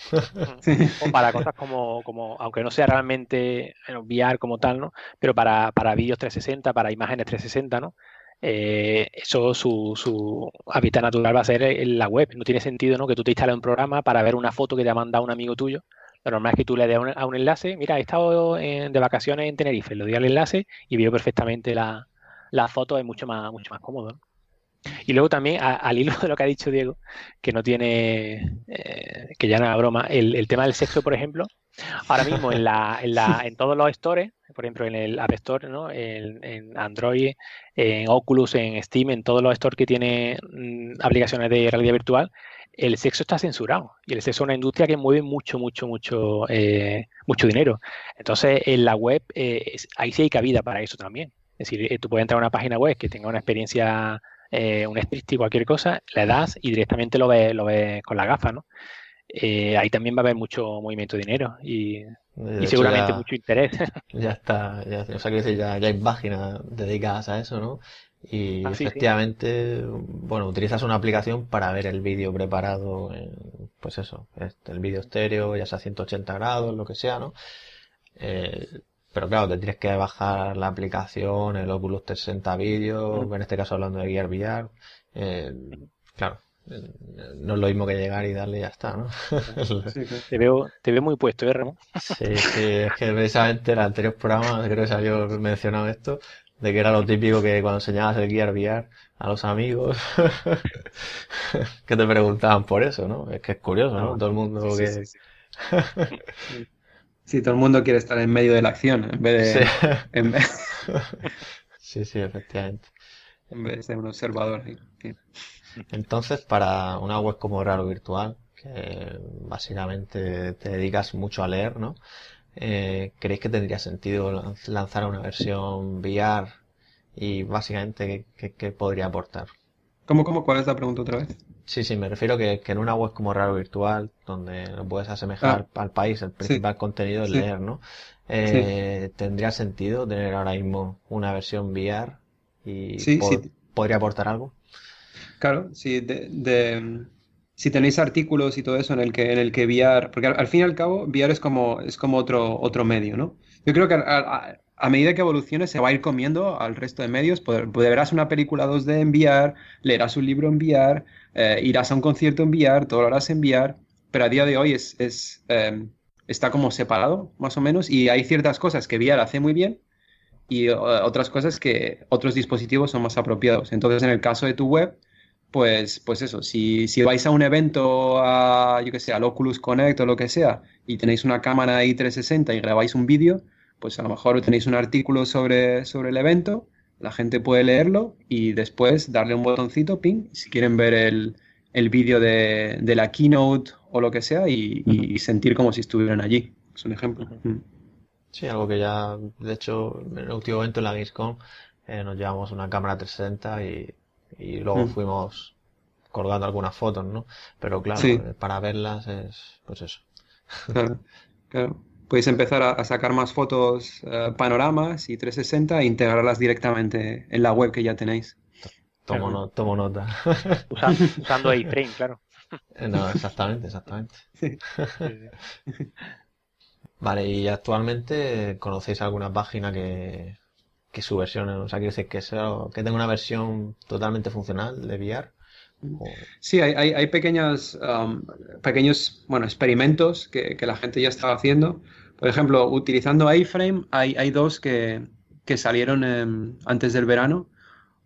O para cosas como, como, aunque no sea realmente VR como tal, ¿no? Pero para, para vídeos 360, para imágenes 360, ¿no? eh, eso su, su, hábitat natural va a ser en la web. No tiene sentido ¿no? que tú te instales un programa para ver una foto que te ha mandado un amigo tuyo. Lo normal es que tú le des a un enlace, mira, he estado de vacaciones en Tenerife, le doy al enlace y veo perfectamente la, la foto, es mucho más, mucho más cómodo. Y luego también, al hilo de lo que ha dicho Diego, que no tiene, eh, que ya no es broma, el, el, tema del sexo, por ejemplo, ahora mismo en, la, en, la, en todos los stores, por ejemplo en el App Store, ¿no? en, en, Android, en Oculus, en Steam, en todos los stores que tienen mm, aplicaciones de realidad virtual, el sexo está censurado y el sexo es una industria que mueve mucho, mucho, mucho, eh, mucho dinero. Entonces, en la web, eh, ahí sí hay cabida para eso también. Es decir, tú puedes entrar a una página web que tenga una experiencia eh, un y cualquier cosa, le das y directamente lo ves, lo ves con la gafa, ¿no? Eh, ahí también va a haber mucho movimiento de dinero y, seguramente mucho interés. (laughs) Ya está, ya, o sea, que ya, ya hay páginas dedicadas a eso, ¿no? Y ah, efectivamente, bueno, utilizas una aplicación para ver el vídeo preparado, pues eso, este, el vídeo estéreo, ya sea 180 grados, lo que sea, ¿no? Eh, pero claro, te tienes que bajar la aplicación, el Oculus 360 Video, mm. en este caso hablando de Gear VR. Eh, claro, eh, no es lo mismo que llegar y darle y ya está, ¿no? (laughs) te, veo, te veo muy puesto, ¿eh, Remo? sí, sí, es que precisamente en el anterior programa creo que salió mencionado esto, de que era lo típico que cuando enseñabas el Gear VR a los amigos, (laughs) que te preguntaban por eso, ¿no? Es que es curioso, ¿no? Ah, Todo el mundo que... Sí, (laughs) todo el mundo quiere estar en medio de la acción en vez de. Sí, (laughs) sí, efectivamente. En vez de ser un observador. Entonces, para una web como Raro Virtual, que básicamente te dedicas mucho a leer, ¿no? Eh, ¿Creéis que tendría sentido lanzar una versión VR y básicamente qué, podría aportar? ¿Cómo, cómo? ¿Cuál es la pregunta otra vez? Sí, sí, me refiero que, que en una web como Raro Virtual, donde lo puedes asemejar ah. al país, el principal contenido es leer, ¿no? Eh, ¿Tendría sentido tener ahora mismo una versión VR y podría aportar algo? Claro, sí, de, si tenéis artículos y todo eso en el que en el que VR, porque al, fin y al cabo VR es como es como otro otro medio, ¿no? Yo creo que a medida que evolucione se va a ir comiendo al resto de medios. verás una película 2D en VR, leerás un libro en VR, eh, irás a un concierto en todo lo harás en VR, pero a día de hoy es, es em, está como separado, más o menos, y hay ciertas cosas que VR hace muy bien y eh, otras cosas que otros dispositivos son más apropiados. Entonces, en el caso de tu web, pues, pues eso, si, si vais a un evento, a, yo que sé, al Oculus Connect o lo que sea, y tenéis una cámara i360 y grabáis un vídeo, pues a lo mejor tenéis un artículo sobre, sobre el evento, la gente puede leerlo y después darle un botoncito, ping, si quieren ver el, el vídeo de, de, la keynote o lo que sea y, sentir como si estuvieran allí. Es un ejemplo. Mm. Sí, algo que ya, de hecho, en el último evento en la Gamescom eh, nos llevamos una cámara 360 y, y luego mm. fuimos colgando algunas fotos, ¿no? Pero claro, eh, para verlas es, pues eso. Claro, claro podéis empezar a, sacar más fotos, eh, panoramas y 360 e integrarlas directamente en la web que ya tenéis. Tomo, tomo nota. (laughs) Usando, iframe, claro. Eh, no, exactamente, exactamente. (laughs) (laughs) Vale, y actualmente conocéis alguna página que, que su versión, o sea, quiere decir que, sea, que tenga una versión totalmente funcional de VR. Sí, hay, pequeños, experimentos que, la gente ya estaba haciendo. Por ejemplo, utilizando iframe, hay, dos que, salieron antes del verano.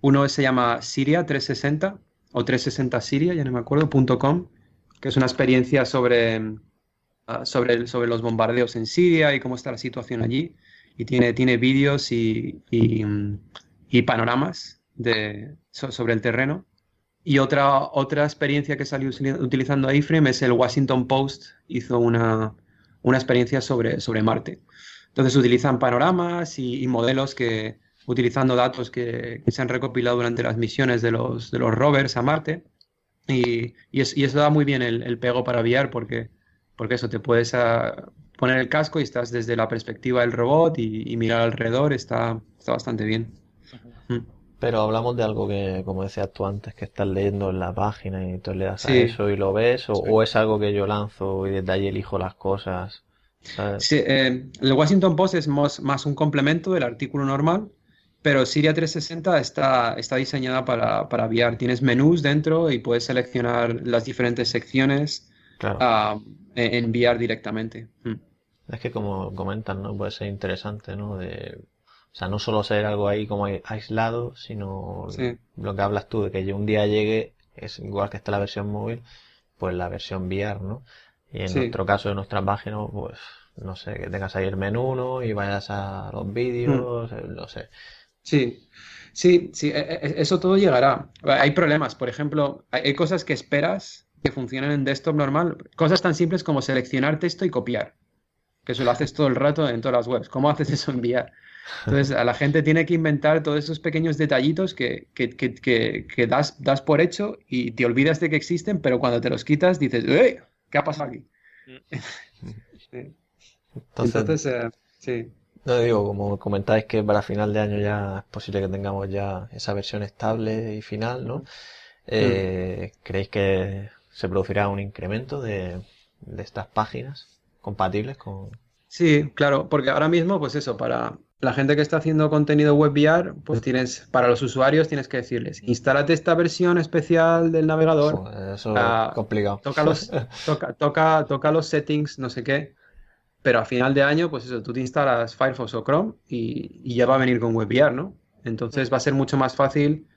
Uno se llama Siria 360 o 360 Siria, ya no me acuerdo, .com, que es una experiencia sobre, ah, sobre, los bombardeos en Siria y cómo está la situación allí. Y tiene, tiene vídeos y, y, panoramas sobre el terreno. Y otra, otra experiencia que salió utilizando iframe es el Washington Post. Hizo una, una experiencia sobre, sobre Marte. Entonces utilizan panoramas y, modelos que, utilizando datos que, se han recopilado durante las misiones de los, de los rovers a Marte. Y, y, eso da muy bien el, pego para VR porque, porque eso, te puedes ah, poner el casco y estás desde la perspectiva del robot y, mirar alrededor, está, está bastante bien. Pero hablamos de algo que, como decías tú antes, que estás leyendo en la página y tú le das a eso y lo ves, o, es algo que yo lanzo y desde ahí elijo las cosas. Sí, eh, el Washington Post es más, un complemento del artículo normal pero Siria 360 está, está diseñada para, para VR. Tienes menús dentro y puedes seleccionar las diferentes secciones en, VR directamente. Mm. Es que como comentan, ¿no? Puede ser interesante, ¿no? De, o sea, no solo ser algo ahí como aislado, sino lo que hablas tú, de que un día llegue, es igual que está la versión móvil, pues la versión VR, ¿no? Y en nuestro caso, de nuestras páginas, pues, no sé, que tengas ahí el menú, ¿no? Y vayas a los vídeos, mm. eh, no sé. Sí, sí, sí, e, e, eso todo llegará. Hay problemas, por ejemplo, hay cosas que esperas que funcionen en desktop normal, cosas tan simples como seleccionar texto y copiar, que eso lo haces todo el rato en todas las webs. ¿Cómo haces eso en VR? Entonces, a la gente tiene que inventar todos esos pequeños detallitos que, que, que, que, das, das por hecho y te olvidas de que existen, pero cuando te los quitas dices, ¡Ey! ¿Qué ha pasado aquí? (laughs) sí. Entonces, eh, sí. No digo, como comentáis que para final de año ya es posible que tengamos ya esa versión estable y final, ¿no? Eh, mm. ¿Creéis que se producirá un incremento de, de estas páginas compatibles con...? Sí, claro, porque ahora mismo, pues eso, para, la gente que está haciendo contenido web VR, pues tienes, para los usuarios tienes que decirles, instálate esta versión especial del navegador. Eso, es ah, complicado. Toca los, (laughs) toca, toca, los settings, no sé qué. Pero a final de año, pues eso, tú te instalas Firefox o Chrome y, ya va a venir con WebVR, ¿no? Entonces va a ser mucho más fácil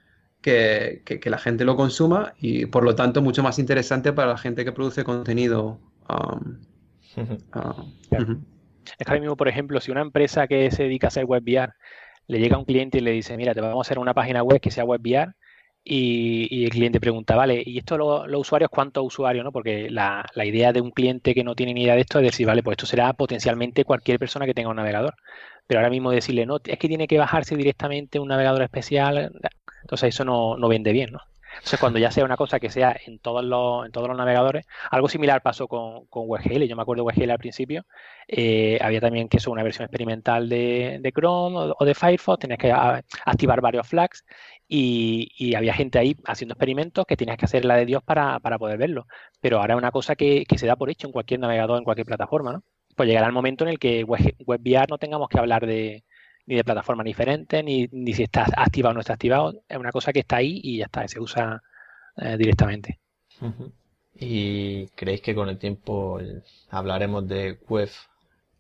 que, la gente lo consuma y por lo tanto mucho más interesante para la gente que produce contenido. Um, (laughs) ah, es que ahora mismo, por ejemplo, si una empresa que se dedica a hacer web VR le llega a un cliente y le dice, mira, te vamos a hacer una página web que sea web VR, y, el cliente pregunta, vale, ¿y esto los usuarios cuántos usuarios? ¿no? Porque la, la, idea de un cliente que no tiene ni idea de esto es decir, vale, pues esto será potencialmente cualquier persona que tenga un navegador. Pero ahora mismo decirle, no, es que tiene que bajarse directamente un navegador especial, entonces eso no, no vende bien, ¿no? Entonces, cuando ya sea una cosa que sea en todos los, en todos los navegadores, algo similar pasó con, con WebGL. Yo me acuerdo de WebGL al principio. Eh, había también que eso, una versión experimental de, Chrome o, de Firefox. Tenías que activar varios flags y, había gente ahí haciendo experimentos que tenías que hacer la de Dios para, poder verlo. Pero ahora es una cosa que, se da por hecho en cualquier navegador, en cualquier plataforma, ¿no? Pues llegará el momento en el que WebVR no tengamos que hablar de, ni de plataforma diferente, ni, ni si está activado o no está activado. Es una cosa que está ahí y ya está, se usa eh, directamente. ¿Y creéis que con el tiempo hablaremos de web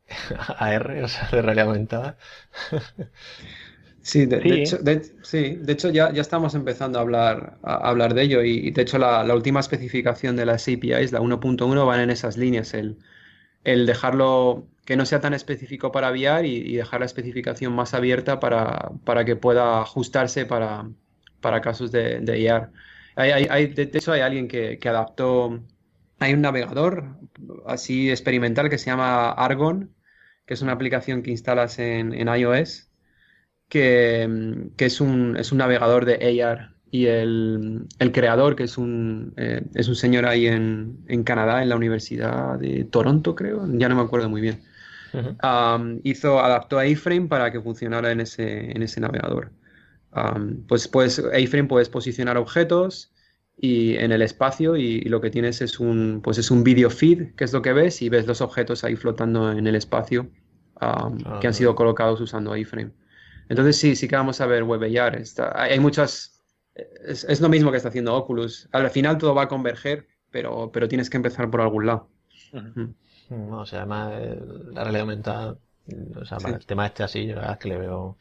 (laughs) AR, o sea, de realidad aumentada? (laughs) Sí, de, hecho, sí, de hecho ya, ya estamos empezando a hablar, a hablar de ello y, de hecho la, la, última especificación de las APIs, la 1.1, van en esas líneas, el, el dejarlo que no sea tan específico para VR y, dejar la especificación más abierta para, que pueda ajustarse para, casos de, de de, hecho, hay alguien que, adaptó, hay un navegador así experimental que se llama Argon, que es una aplicación que instalas en, iOS, que, es, un, es un navegador de AR y el, creador, que es un, eh, es un señor ahí en, Canadá, en la Universidad de Toronto, creo, ya no me acuerdo muy bien, hizo, adaptó a iframe para que funcionara en ese, en ese navegador. pues, pues iframe puedes posicionar objetos y en el espacio y, lo que tienes es un, pues es un video feed, que es lo que ves, y ves los objetos ahí flotando en el espacio que han sido colocados usando iframe. Entonces sí, sí que vamos a ver WebAR. hay muchas es, lo mismo que está haciendo Oculus. Al final todo va a converger, pero, pero tienes que empezar por algún lado. Mm. o sea, además la realidad aumentada, o sea, para el tema este así, yo la verdad es que le veo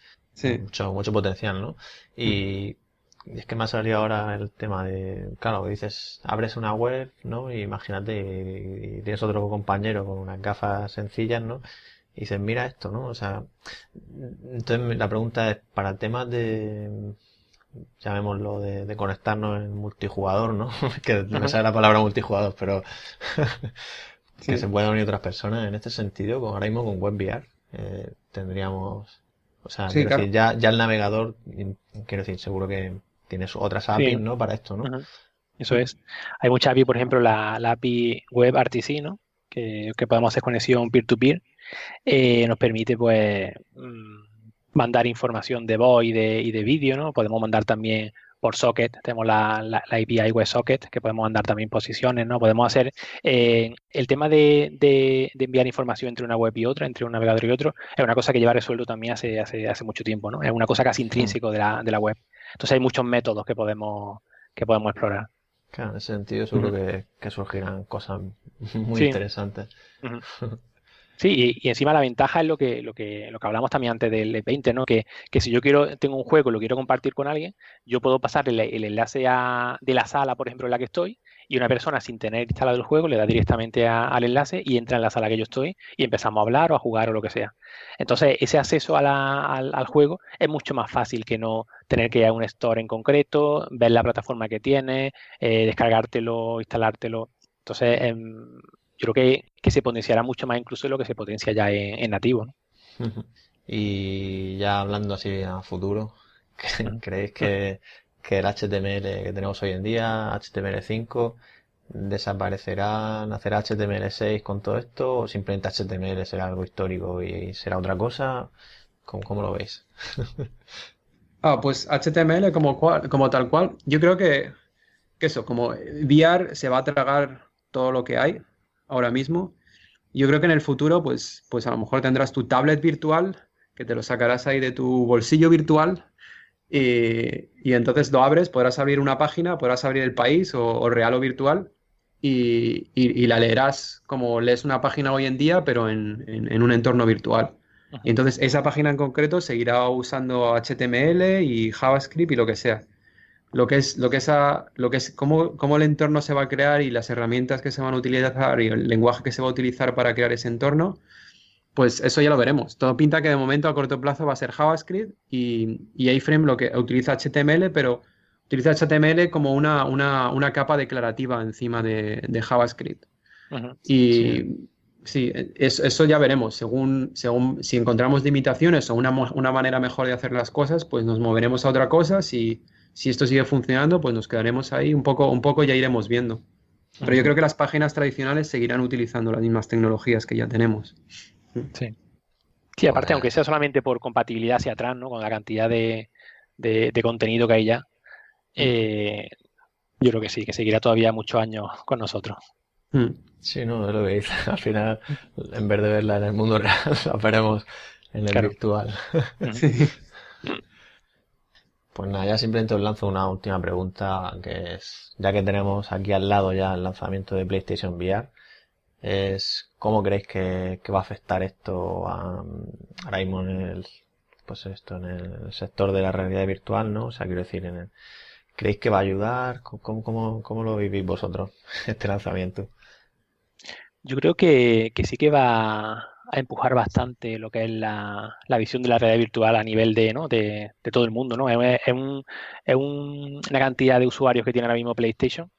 mucho, mucho potencial, ¿no? Y, es que me ha salido ahora el tema de, claro, dices, abres una web, ¿no? Y imagínate, y, tienes otro compañero con unas gafas sencillas, ¿no? Y dices, mira esto, ¿no? O sea, entonces la pregunta es, para temas de, llamémoslo, de, de conectarnos en multijugador, ¿no? (laughs) que no me sale la palabra multijugador, pero (laughs) que se puedan unir otras personas. En este sentido, con, ahora mismo con WebVR, eh, tendríamos, o sea, decir, ya, ya el navegador, quiero decir, seguro que tienes otras APIs, ¿no? Para esto, ¿no? Eso es. Hay muchas API, por ejemplo, la, API Web RTC, ¿no? Que, podemos hacer conexión peer-to-peer. Eh, nos permite, pues, mm, mandar información de voz y de, y de vídeo, ¿no? Podemos mandar también por socket, tenemos la, la, API WebSocket, que podemos mandar también posiciones, ¿no? Podemos hacer eh, el tema de, de, enviar información entre una web y otra, entre un navegador y otro, es una cosa que lleva resuelto también hace, hace, hace mucho tiempo, ¿no? Es una cosa casi intrínseco de la, de la web. Entonces hay muchos métodos que podemos, que podemos explorar. Claro, en ese sentido seguro que, que, surgirán cosas muy interesantes. (laughs) Sí, y, encima la ventaja es lo que, lo que, lo que hablamos también antes del 20, ¿no? Que, que, si yo quiero, tengo un juego y lo quiero compartir con alguien, yo puedo pasar el, enlace a, de la sala, por ejemplo, en la que estoy, y una persona sin tener instalado el juego le da directamente al enlace y entra en la sala que yo estoy y empezamos a hablar o a jugar o lo que sea. Entonces, ese acceso al, al, juego es mucho más fácil que no tener que ir a un store en concreto, ver la plataforma que tiene, eh, descargártelo, instalártelo. Entonces, em, yo creo que, que, se potenciará mucho más incluso de lo que se potencia ya en, nativo. Y ya hablando así a futuro, (laughs) ¿creéis que, que, el HTML que tenemos hoy en día, HTML5, desaparecerá, nacerá HTML6 con todo esto o simplemente HTML será algo histórico y será otra cosa? ¿Cómo, cómo lo veis? (laughs) ah, pues HTML como, cual, como tal cual, yo creo que, que eso, como VR se va a tragar todo lo que hay, ahora mismo. Yo creo que en el futuro, pues, pues a lo mejor tendrás tu tablet virtual, que te lo sacarás ahí de tu bolsillo virtual, y, entonces lo abres, podrás abrir una página, podrás abrir el país o, real o virtual, y, la leerás como lees una página hoy en día, pero en, un entorno virtual. Y entonces esa página en concreto seguirá usando HTML y JavaScript y lo que sea lo que es, lo que es, lo que es cómo, cómo, el entorno se va a crear y las herramientas que se van a utilizar y el lenguaje que se va a utilizar para crear ese entorno, pues eso ya lo veremos. Todo pinta que de momento a corto plazo va a ser JavaScript y, y iframe lo que utiliza HTML, pero utiliza HTML como una, una, una capa declarativa encima de, de JavaScript. Y sí, eso, ya veremos. Según, según si encontramos limitaciones o una, una manera mejor de hacer las cosas, pues nos moveremos a otra cosa. Si, si esto sigue funcionando, pues nos quedaremos ahí un poco, un poco ya iremos viendo. Pero yo creo que las páginas tradicionales seguirán utilizando las mismas tecnologías que ya tenemos. Sí. Sí, aparte, aunque sea solamente por compatibilidad hacia atrás, ¿no? Con la cantidad de, contenido que hay ya, eh, yo creo que sí, que seguirá todavía muchos años con nosotros. Mm. Sí, no, lo veis. (laughs) Al final, en vez de verla en el mundo real, (laughs) la veremos en el virtual. (laughs) Sí. Pues nada, ya simplemente os lanzo una última pregunta, que es, ya que tenemos aquí al lado ya el lanzamiento de PlayStation VR, es cómo creéis que, va a afectar esto a, ahora mismo en el, pues esto, en el sector de la realidad virtual, ¿no? O sea, quiero decir, en el, ¿creéis que va a ayudar? ¿Cómo, cómo, cómo lo vivís vosotros, (laughs) este lanzamiento? Yo creo que, que sí que va, a empujar bastante lo que es la, visión de la realidad virtual a nivel de, ¿no? de, todo el mundo. ¿no? Es, un, es una cantidad de usuarios que tiene ahora mismo PlayStation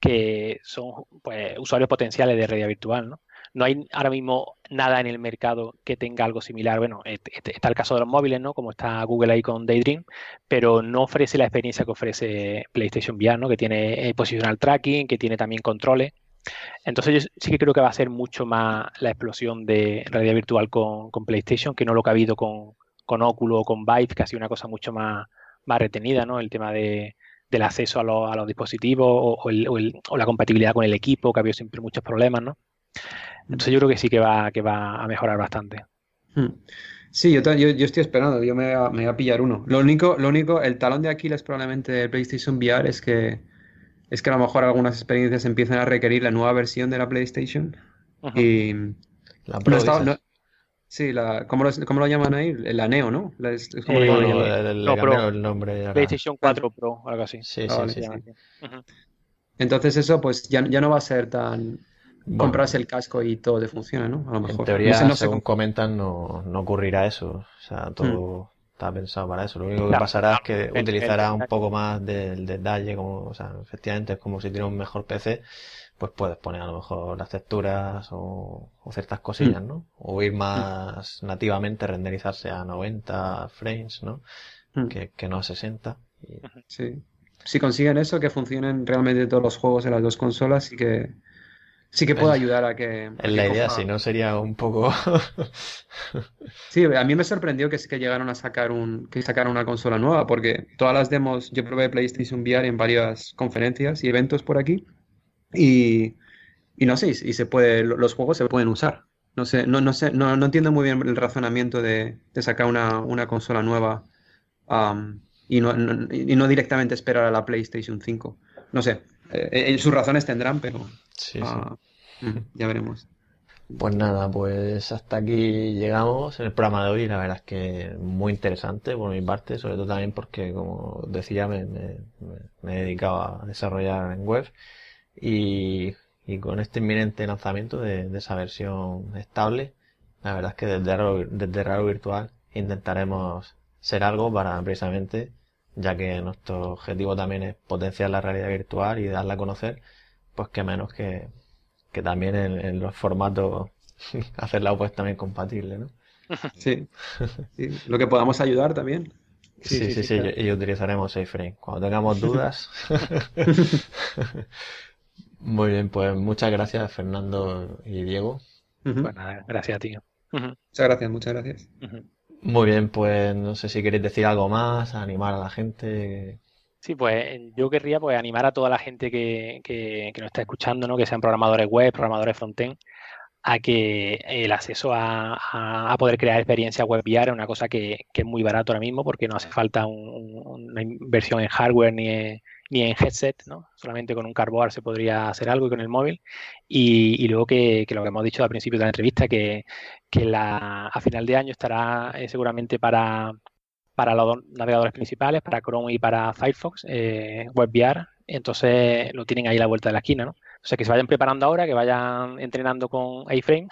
que son pues, usuarios potenciales de realidad virtual. ¿no? no hay ahora mismo nada en el mercado que tenga algo similar. Bueno, está el caso de los móviles, ¿no? Como está Google ahí con Daydream, pero no ofrece la experiencia que ofrece PlayStation VR, ¿no? Que tiene eh, positional tracking, que tiene también controles. Entonces yo sí que creo que va a ser mucho más la explosión de realidad virtual con, PlayStation que no lo que ha habido con, con Oculus o con Vive, que ha sido una cosa mucho más, más retenida, ¿no? El tema de, del acceso a, los dispositivos o, la compatibilidad con el equipo, que ha habido siempre muchos problemas, ¿no? Entonces yo creo que sí que va, que va a mejorar bastante. Hmm. Sí, yo, yo, estoy esperando, yo me, me, voy a pillar uno. Lo único, lo único, el talón de Aquiles probablemente del PlayStation VR es que es que a lo mejor algunas experiencias empiezan a requerir la nueva versión de la PlayStation. Y. La Pro, sí, la, ¿cómo, lo, ¿cómo, lo, llaman ahí? La Neo, ¿no? es, como el, no, el nombre. PlayStation 4 Pro, algo así. Sí, sí, ah, sí. Entonces, eso, pues ya, ya no va a ser tan. comprarse el casco y todo te funciona, ¿no? A lo mejor. En teoría, según comentan, no, no ocurrirá eso. O sea, todo. Mm está pensado para eso. Lo único que pasará es que utilizará un poco más del detalle, como, o sea, efectivamente es como si tiene un mejor PC, pues puedes poner a lo mejor las texturas o, ciertas cosillas, mm. ¿no? O ir más nativamente, renderizarse a 90 frames, ¿no? Mm. Que, no a 60. Sí. Si consiguen eso, que funcionen realmente todos los juegos en las dos consolas y que, sí que puede ayudar a que... Es la idea, si no sería un poco... (laughs) sí, a mí me sorprendió que, que llegaron a sacar un, que sacaron una consola nueva, porque todas las demos, yo probé PlayStation VR en varias conferencias y eventos por aquí, y, y no sé, y se puede, los juegos se pueden usar. No sé, no, no sé, no, no entiendo muy bien el razonamiento de, de sacar una, una, consola nueva um, y, no, y no directamente esperar a la PlayStation 5. No sé, eh, eh, sus razones tendrán, pero sí, uh, ya veremos. Pues nada, pues hasta aquí llegamos en el programa de hoy. La verdad es que muy interesante por mi parte, sobre todo también porque, como decía, me, me, me he dedicado a desarrollar en web y y con este inminente lanzamiento de, esa versión estable, la verdad es que desde Raro, desde Raro Virtual intentaremos ser algo para precisamente, ya que nuestro objetivo también es potenciar la realidad virtual y darla a conocer, pues que menos que, que también en, los formatos (laughs) hacerla pues también compatible, ¿no? (laughs) Sí. lo que podamos ayudar también. Sí, sí, sí, y, utilizaremos SafeFrame. Cuando tengamos (laughs) dudas. Muy bien, pues muchas gracias Fernando y Diego. Pues nada, gracias a ti. Muchas gracias, muchas gracias. Muy bien, pues no sé si queréis decir algo más, animar a la gente. Sí, pues yo querría pues animar a toda la gente que, que, nos está escuchando, ¿no? que sean programadores web, programadores frontend, a que el acceso a, poder crear experiencias web VR es una cosa que, es muy barato ahora mismo porque no hace falta una inversión en hardware ni, ni en headset, ¿no? Solamente con un cardboard se podría hacer algo y con el móvil. Y, luego que, lo que hemos dicho al principio de la entrevista, que, la, a final de año estará eh, seguramente para, para los navegadores principales, para Chrome y para Firefox, eh, WebVR. Entonces lo tienen ahí a la vuelta de la esquina, ¿no? O sea, que se vayan preparando ahora, que vayan entrenando con iframe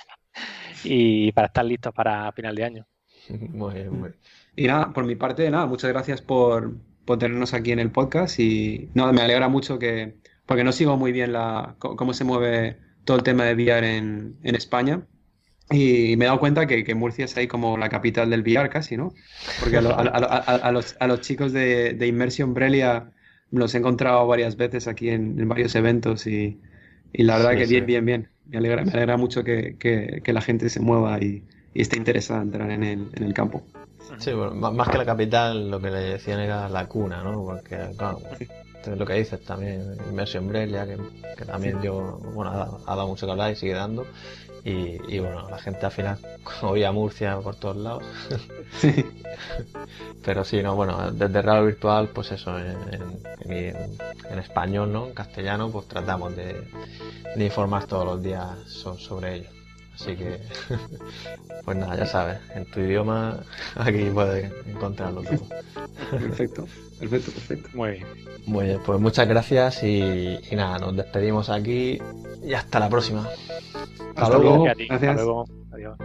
y para estar listos para final de año. (laughs) Muy bien, muy bien. Y nada, por mi parte, nada, muchas gracias por, por tenernos aquí en el podcast y no, me alegra mucho que, porque no sigo muy bien la, cómo se mueve todo el tema de VR en, en España. Y me he dado cuenta que, que, Murcia es ahí como la capital del VR casi, ¿no? Porque a, a, los, a los, chicos de, de Immersion Brelia los he encontrado varias veces aquí en, en varios eventos y, y la verdad que bien, bien, bien. Me alegra, me alegra mucho que, que, que, la gente se mueva y, y esté interesada en entrar en el, en el campo. Sí, bueno, más que la capital, lo que le decían era la cuna, ¿no? Porque, claro, lo que dices también, Inmersión Brelia, que, que también yo, bueno, ha, dado mucho que hablar y sigue dando. Y, y, bueno, la gente al final (laughs) oía Murcia por todos lados. (laughs) Sí. (laughs) Pero sí, no, bueno, desde Radio Virtual, pues eso, en, en, en, español, ¿no? En castellano, pues tratamos de, de informar todos los días sobre ello. Así que, (laughs) pues nada, ya sabes, en tu idioma (laughs) aquí puedes encontrarlo todo. Perfecto, perfecto, perfecto. Muy bien. Muy bien, pues muchas gracias y, nada, nos despedimos aquí y hasta la próxima. Hasta, luego. Gracias. Hasta luego. Adiós.